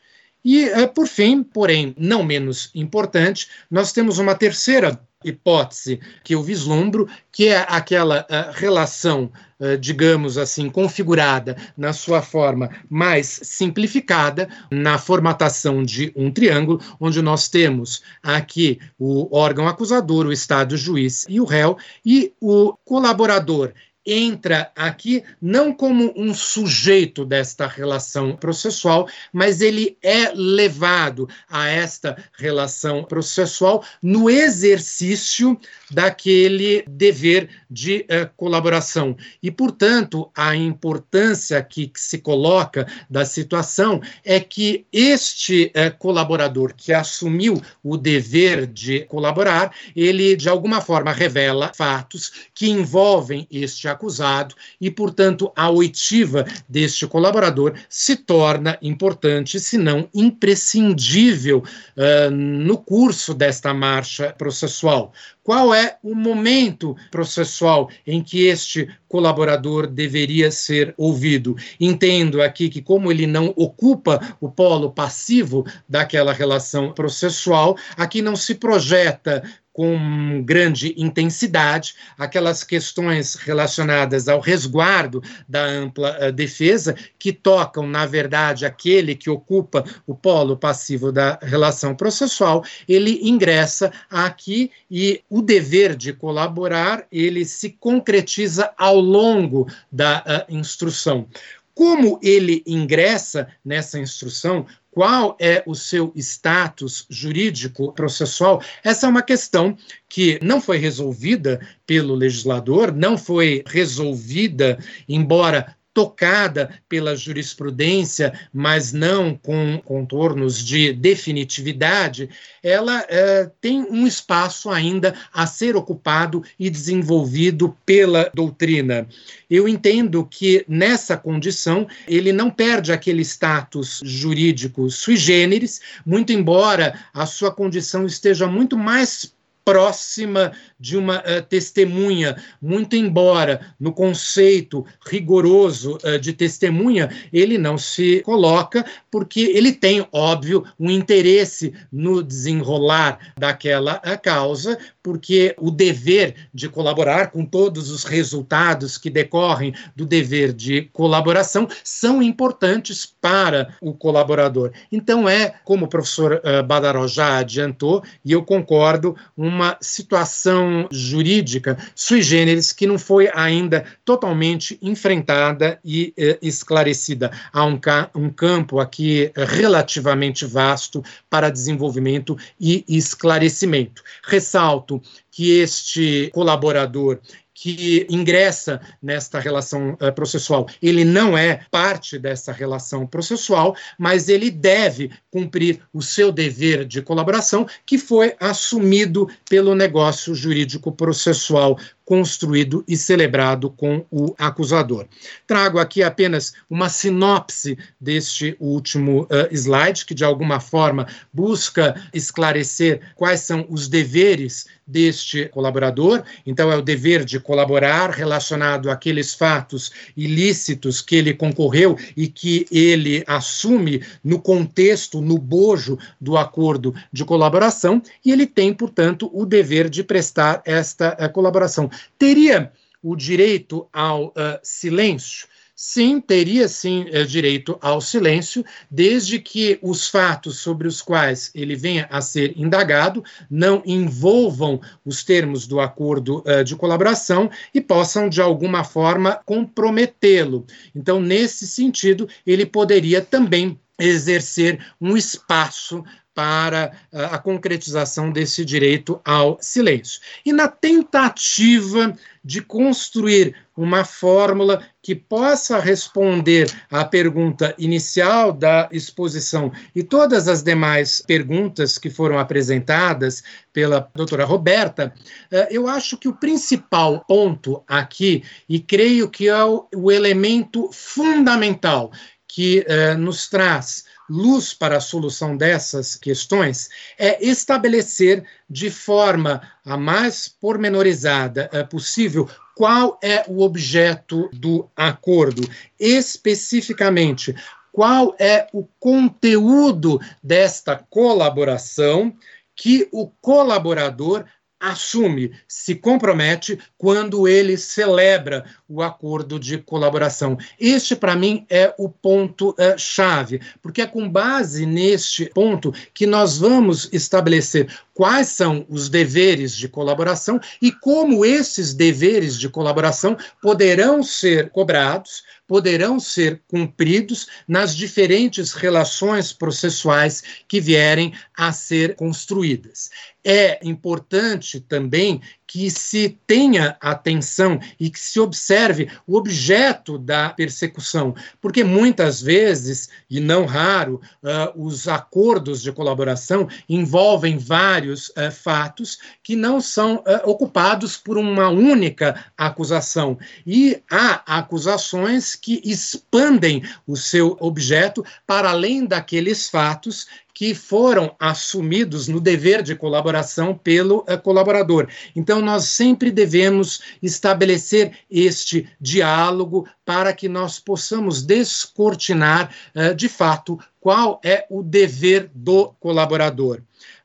E, eh, por fim, porém não menos importante, nós temos uma terceira hipótese que eu vislumbro, que é aquela uh, relação, uh, digamos assim, configurada na sua forma mais simplificada, na formatação de um triângulo, onde nós temos aqui o órgão acusador, o Estado juiz e o réu, e o colaborador entra aqui não como um sujeito desta relação processual, mas ele é levado a esta relação processual no exercício daquele dever de uh, colaboração. E, portanto, a importância que, que, se coloca da situação é que este uh, colaborador que assumiu o dever de colaborar, ele de alguma forma revela fatos que envolvem este acusado e, portanto, a oitiva deste colaborador se torna importante, se não imprescindível, uh, no curso desta marcha processual. Qual é o momento processual em que este colaborador deveria ser ouvido? Entendo aqui que, como ele não ocupa o polo passivo daquela relação processual, aqui não se projeta com grande intensidade, aquelas questões relacionadas ao resguardo da ampla uh, defesa, que tocam, na verdade, aquele que ocupa o polo passivo da relação processual, ele ingressa aqui e o dever de colaborar, ele se concretiza ao longo da uh, instrução. Como ele ingressa nessa instrução, qual é o seu status jurídico processual, essa é uma questão que não foi resolvida pelo legislador, não foi resolvida, embora tocada pela jurisprudência, mas não com contornos de definitividade, ela é, tem um espaço ainda a ser ocupado e desenvolvido pela doutrina. Eu entendo que nessa condição ele não perde aquele status jurídico sui generis, muito embora a sua condição esteja muito mais próxima de uma uh, testemunha, muito embora no conceito rigoroso uh, de testemunha ele não se coloca, porque ele tem, óbvio, um interesse no desenrolar daquela uh, causa, porque o dever de colaborar com todos os resultados que decorrem do dever de colaboração são importantes para o colaborador. Então, é, como o professor uh, Badaró já adiantou, e eu concordo, uma situação jurídica sui generis que não foi ainda totalmente enfrentada e uh, esclarecida. Há um, ca um campo aqui relativamente vasto para desenvolvimento e esclarecimento. Ressalto fato que este colaborador que ingressa nesta relação uh, processual, ele não é parte dessa relação processual, mas ele deve cumprir o seu dever de colaboração, que foi assumido pelo negócio jurídico processual construído e celebrado com o acusador. Trago aqui apenas uma sinopse deste último uh, slide, que de alguma forma busca esclarecer quais são os deveres deste colaborador. Então, é o dever de colaborar relacionado àqueles fatos ilícitos que ele concorreu e que ele assume no contexto, no bojo do acordo de colaboração, e ele tem, portanto, o dever de prestar esta uh, colaboração teria o direito ao uh, silêncio? Sim, teria sim uh, direito ao silêncio, desde que os fatos sobre os quais ele venha a ser indagado não envolvam os termos do acordo uh, de colaboração e possam, de alguma forma, comprometê-lo. Então, nesse sentido, ele poderia também exercer um espaço para a concretização desse direito ao silêncio. E na tentativa de construir uma fórmula que possa responder à pergunta inicial da exposição e todas as demais perguntas que foram apresentadas pela doutora Roberta, eh, eu acho que o principal ponto aqui, e creio que é o, elemento fundamental que eh, nos traz luz para a solução dessas questões é estabelecer de forma a mais pormenorizada é, possível qual é o objeto do acordo, especificamente qual é o conteúdo desta colaboração que o colaborador assume, se compromete quando ele celebra o acordo de colaboração. Este, para mim, é o ponto-chave, uh, porque é com base neste ponto que nós vamos estabelecer quais são os deveres de colaboração e como esses deveres de colaboração poderão ser cobrados, poderão ser cumpridos nas diferentes relações processuais que vierem a ser construídas. É importante também que se tenha atenção e que se observe o objeto da persecução, porque muitas vezes, e não raro, uh, os acordos de colaboração envolvem vários uh, fatos que não são uh, ocupados por uma única acusação. E há acusações que expandem o seu objeto para além daqueles fatos que foram assumidos no dever de colaboração pelo uh, colaborador. Então, nós sempre devemos estabelecer este diálogo para que nós possamos descortinar, uh, de fato, qual é o dever do colaborador.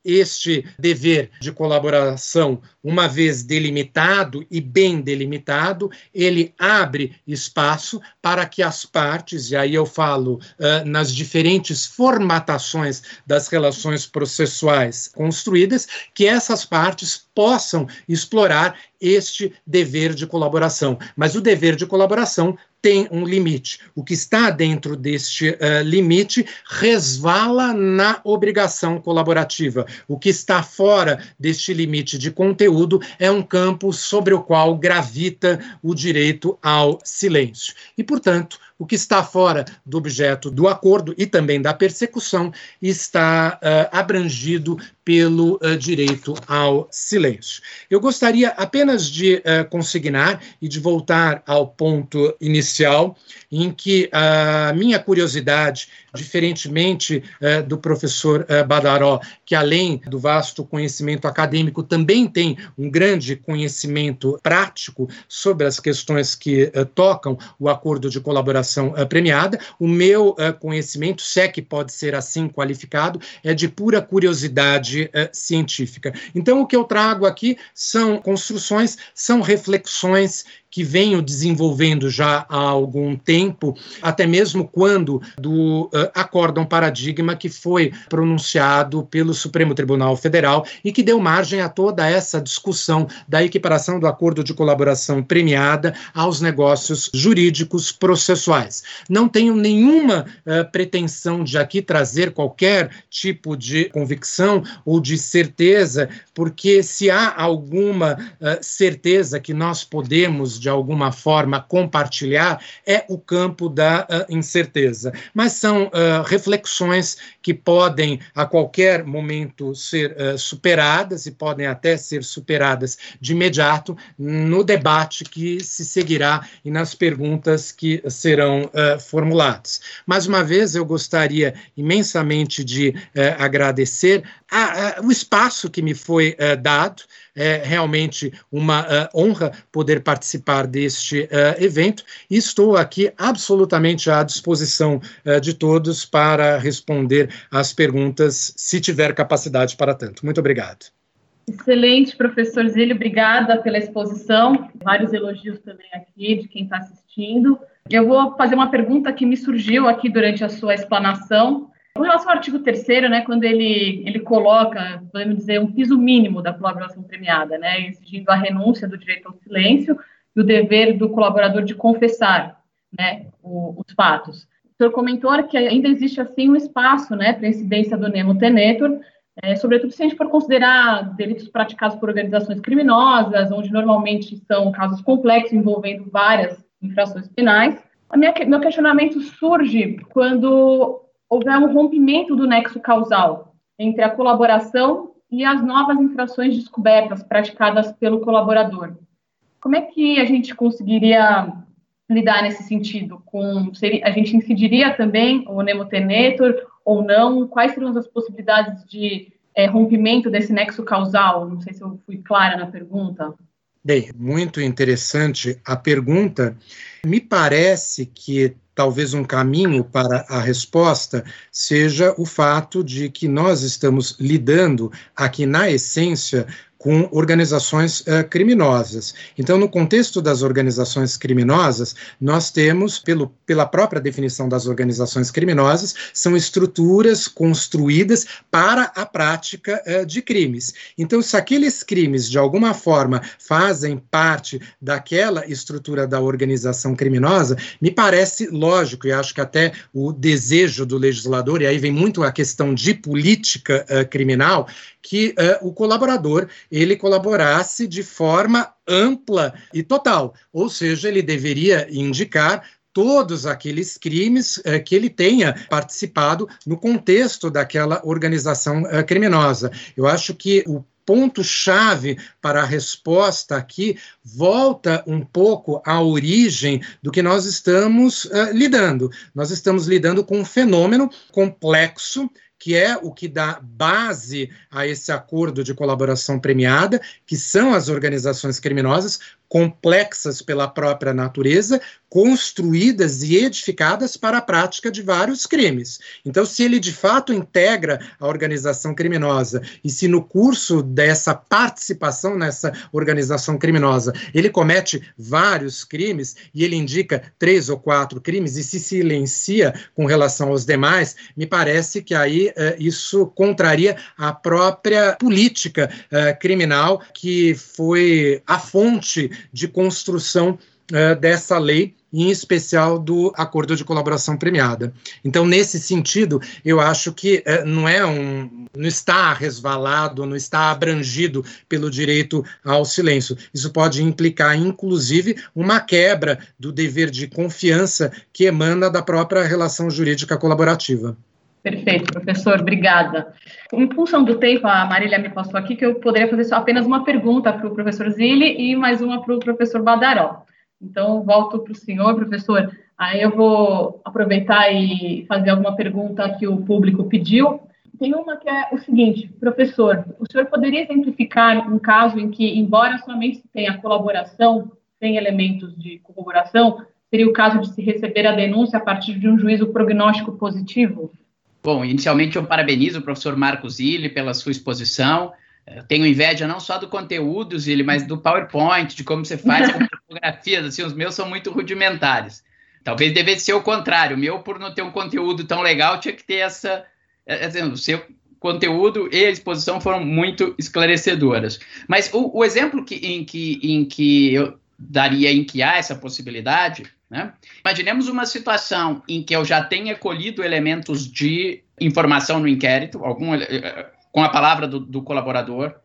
Este dever de colaboração, uma vez delimitado e bem delimitado, ele abre espaço para que as partes, e aí eu falo uh, nas diferentes formatações das relações processuais construídas, que essas partes possam explorar este dever de colaboração. Mas o dever de colaboração tem um limite. O que está dentro deste uh, limite resvala na obrigação colaborativa. O que está fora deste limite de conteúdo é um campo sobre o qual gravita o direito ao silêncio. E, portanto, o que está fora do objeto do acordo e também da persecução está uh, abrangido pelo uh, direito ao silêncio. Eu gostaria apenas de uh, consignar e de voltar ao ponto inicial, em que a minha curiosidade, diferentemente uh, do professor Badaró, que além do vasto conhecimento acadêmico, também tem um grande conhecimento prático sobre as questões que tocam o acordo de colaboração premiada, o meu conhecimento, se é que pode ser assim qualificado, é de pura curiosidade científica. Então, o que eu trago aqui são construções, são reflexões que venho desenvolvendo já há algum tempo, até mesmo quando do uh, acórdão paradigma que foi pronunciado pelo Supremo Tribunal Federal e que deu margem a toda essa discussão da equiparação do acordo de colaboração premiada aos negócios jurídicos processuais. Não tenho nenhuma uh, pretensão de aqui trazer qualquer tipo de convicção ou de certeza, porque se há alguma uh, certeza que nós podemos de alguma forma compartilhar é o campo da uh, incerteza. Mas são uh, reflexões que podem a qualquer momento ser uh, superadas e podem até ser superadas de imediato no debate que se seguirá e nas perguntas que serão formuladas. Mais uma vez, eu gostaria imensamente de agradecer a, a, o espaço que me foi dado é realmente uma uh, honra poder participar deste uh, evento e estou aqui absolutamente à disposição uh, de todos para responder às perguntas, se tiver capacidade para tanto. Muito obrigado. Excelente, professor Zílio, obrigada pela exposição. Vários elogios também aqui de quem está assistindo. Eu vou fazer uma pergunta que me surgiu aqui durante a sua explanação. Com relação ao artigo 3 né, quando ele, ele coloca, podemos dizer, um piso mínimo da colaboração premiada, né, exigindo a renúncia do direito ao silêncio e o dever do colaborador de confessar né, o, os fatos. O senhor comentou que ainda existe, assim, um espaço né, para incidência do nemo tenetur, é, sobretudo se a gente for considerar delitos praticados por organizações criminosas, onde normalmente são casos complexos envolvendo várias infrações penais. Minha, meu questionamento surge quando houver um rompimento do nexo causal entre a colaboração e as novas infrações descobertas praticadas pelo colaborador. Como é que a gente conseguiria lidar nesse sentido? Com, a gente incidiria também o nemotenetor ou não? Quais seriam as possibilidades de é, rompimento desse nexo causal? Não sei se eu fui clara na pergunta. Bem, muito interessante a pergunta. Me parece que talvez um caminho para a resposta seja o fato de que nós estamos lidando aqui na essência com organizações uh, criminosas. Então, no contexto das organizações criminosas, nós temos, pelo, pela própria definição das organizações criminosas, são estruturas construídas para a prática uh, de crimes. Então, se aqueles crimes, de alguma forma, fazem parte daquela estrutura da organização criminosa, me parece lógico, e acho que até o desejo do legislador, e aí vem muito a questão de política uh, criminal, que o colaborador ele colaborasse de forma ampla e total, ou seja, ele deveria indicar todos aqueles crimes eh, que ele tenha participado no contexto daquela organização eh, criminosa. Eu acho que o ponto-chave para a resposta aqui volta um pouco à origem do que nós estamos uh, lidando. Nós estamos lidando com um fenômeno complexo que é o que dá base a esse acordo de colaboração premiada, que são as organizações criminosas, complexas pela própria natureza, construídas e edificadas para a prática de vários crimes. Então, se ele de fato integra a organização criminosa e se no curso dessa participação nessa organização criminosa ele comete vários crimes e ele indica três ou quatro crimes e se silencia com relação aos demais, me parece que aí eh, isso contraria a própria política eh, criminal que foi a fonte de construção uh, dessa lei, em especial do acordo de colaboração premiada. Então, nesse sentido, eu acho que uh, não é um, não está resvalado, não está abrangido pelo direito ao silêncio. Isso pode implicar, inclusive, uma quebra do dever de confiança que emana da própria relação jurídica colaborativa. Perfeito, professor, obrigada. Em função do tempo, a Marília me passou aqui que eu poderia fazer só apenas uma pergunta para o professor Zilli e mais uma para o professor Badaró. Então, volto para o senhor, professor. Aí eu vou aproveitar e fazer alguma pergunta que o público pediu. Tem uma que é o seguinte, professor, o senhor poderia exemplificar um caso em que, embora somente tenha colaboração, sem elementos de corroboração, seria o caso de se receber a denúncia a partir de um juízo prognóstico positivo? Bom, inicialmente eu parabenizo o professor Marcos Illi pela sua exposição. Eu tenho inveja não só do conteúdo, Zilli, mas do PowerPoint, de como você faz as fotografias. Assim, os meus são muito rudimentares. Talvez devesse ser o contrário. O meu, por não ter um conteúdo tão legal, tinha que ter essa. É, assim, o seu conteúdo e a exposição foram muito esclarecedoras. Mas o, o exemplo que, em, que, em que eu daria em que há essa possibilidade né? Imaginemos uma situação em que eu já tenha colhido elementos de informação no inquérito, algum, eh, eh, com a palavra do, do colaborador.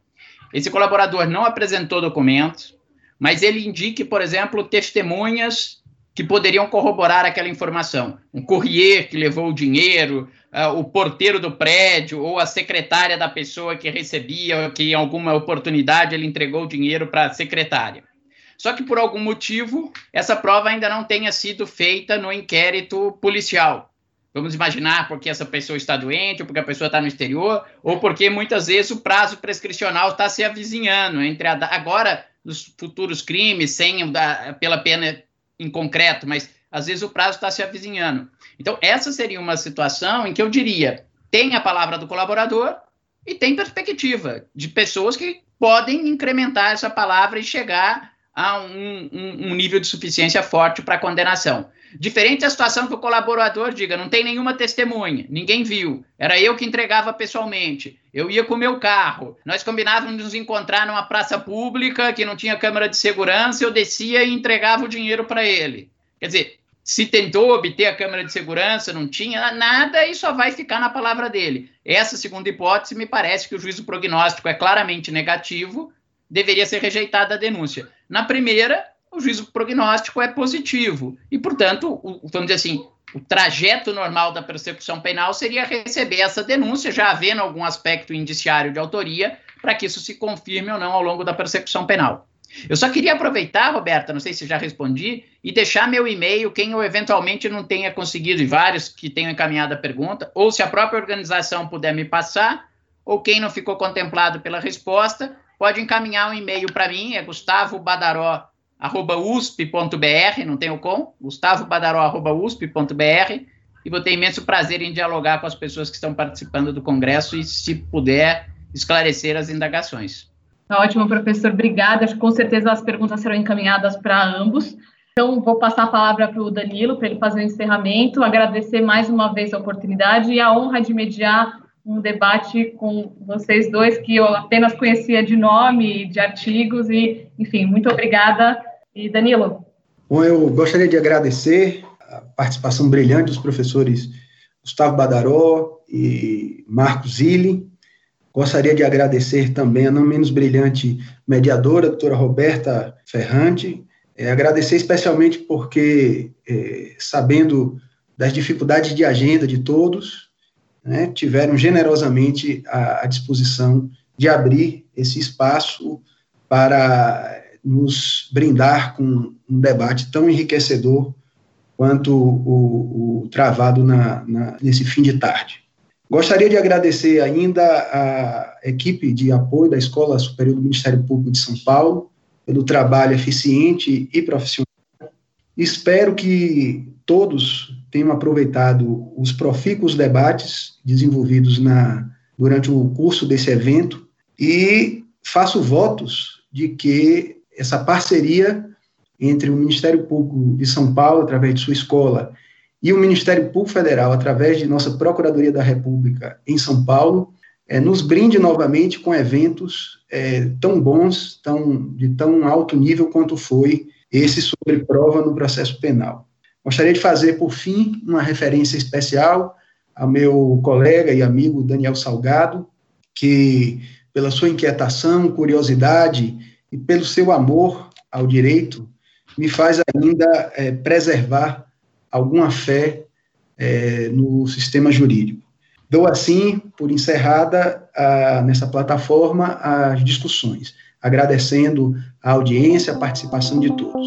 Esse colaborador não apresentou documentos, mas ele indique, por exemplo, testemunhas que poderiam corroborar aquela informação. Um courrier que levou o dinheiro, uh, o porteiro do prédio ou a secretária da pessoa que recebia, que em alguma oportunidade ele entregou o dinheiro para a secretária. Só que por algum motivo essa prova ainda não tenha sido feita no inquérito policial. Vamos imaginar porque essa pessoa está doente, ou porque a pessoa está no exterior, ou porque muitas vezes o prazo prescricional está se avizinhando entre a, agora nos futuros crimes, sem pela pena em concreto, mas às vezes o prazo está se avizinhando. Então, essa seria uma situação em que eu diria: tem a palavra do colaborador e tem perspectiva de pessoas que podem incrementar essa palavra e chegar a um, um, um nível de suficiência forte para condenação. Diferente da situação que o colaborador diga, não tem nenhuma testemunha, ninguém viu, era eu que entregava pessoalmente, eu ia com o meu carro, nós combinávamos nos encontrar numa praça pública que não tinha câmera de segurança, eu descia e entregava o dinheiro para ele. Quer dizer, se tentou obter a câmera de segurança, não tinha nada e só vai ficar na palavra dele. Essa segunda hipótese, me parece que o juízo prognóstico é claramente negativo, deveria ser rejeitada a denúncia. Na primeira, o juízo prognóstico é positivo e, portanto, o, vamos dizer assim, o trajeto normal da persecução penal seria receber essa denúncia, já havendo algum aspecto indiciário de autoria, para que isso se confirme ou não ao longo da persecução penal. Eu só queria aproveitar, Roberta, não sei se já respondi, e deixar meu e-mail, quem eu eventualmente não tenha conseguido, e vários que tenham encaminhado a pergunta, ou se a própria organização puder me passar, ou quem não ficou contemplado pela resposta, pode encaminhar um e-mail para mim, é gustavobadaró.usp.br, não tem o com, gustavobadaró.usp.br, e vou ter imenso prazer em dialogar com as pessoas que estão participando do Congresso e, se puder, esclarecer as indagações. Tá ótimo, professor, obrigada. Com certeza as perguntas serão encaminhadas para ambos. Então, vou passar a palavra para o Danilo, para ele fazer o encerramento, agradecer mais uma vez a oportunidade e a honra de mediar um debate com vocês dois que eu apenas conhecia de nome, de artigos e, enfim, muito obrigada. E Danilo. Bom, eu gostaria de agradecer a participação brilhante dos professores Gustavo Badaró e Marcos Zilli. Gostaria de agradecer também a não menos brilhante mediadora, a doutora Roberta Ferrante. É, agradecer especialmente porque, é, sabendo das dificuldades de agenda de todos, né, tiveram generosamente a, a disposição de abrir esse espaço para nos brindar com um debate tão enriquecedor quanto o, o travado na, na, nesse fim de tarde. Gostaria de agradecer ainda a equipe de apoio da Escola Superior do Ministério Público de São Paulo pelo trabalho eficiente e profissional. Espero que todos tenham aproveitado os profícuos debates desenvolvidos na, durante o curso desse evento e faço votos de que essa parceria entre o Ministério Público de São Paulo, através de sua escola, e o Ministério Público Federal, através de nossa Procuradoria da República em São Paulo, é, nos brinde novamente com eventos é, tão bons, tão, de tão alto nível quanto foi esse sobre prova no processo penal. Gostaria de fazer, por fim, uma referência especial ao meu colega e amigo Daniel Salgado, que, pela sua inquietação, curiosidade e pelo seu amor ao direito, me faz ainda é, preservar alguma fé é, no sistema jurídico. Dou assim por encerrada a, nessa plataforma as discussões, agradecendo a audiência, a participação de todos.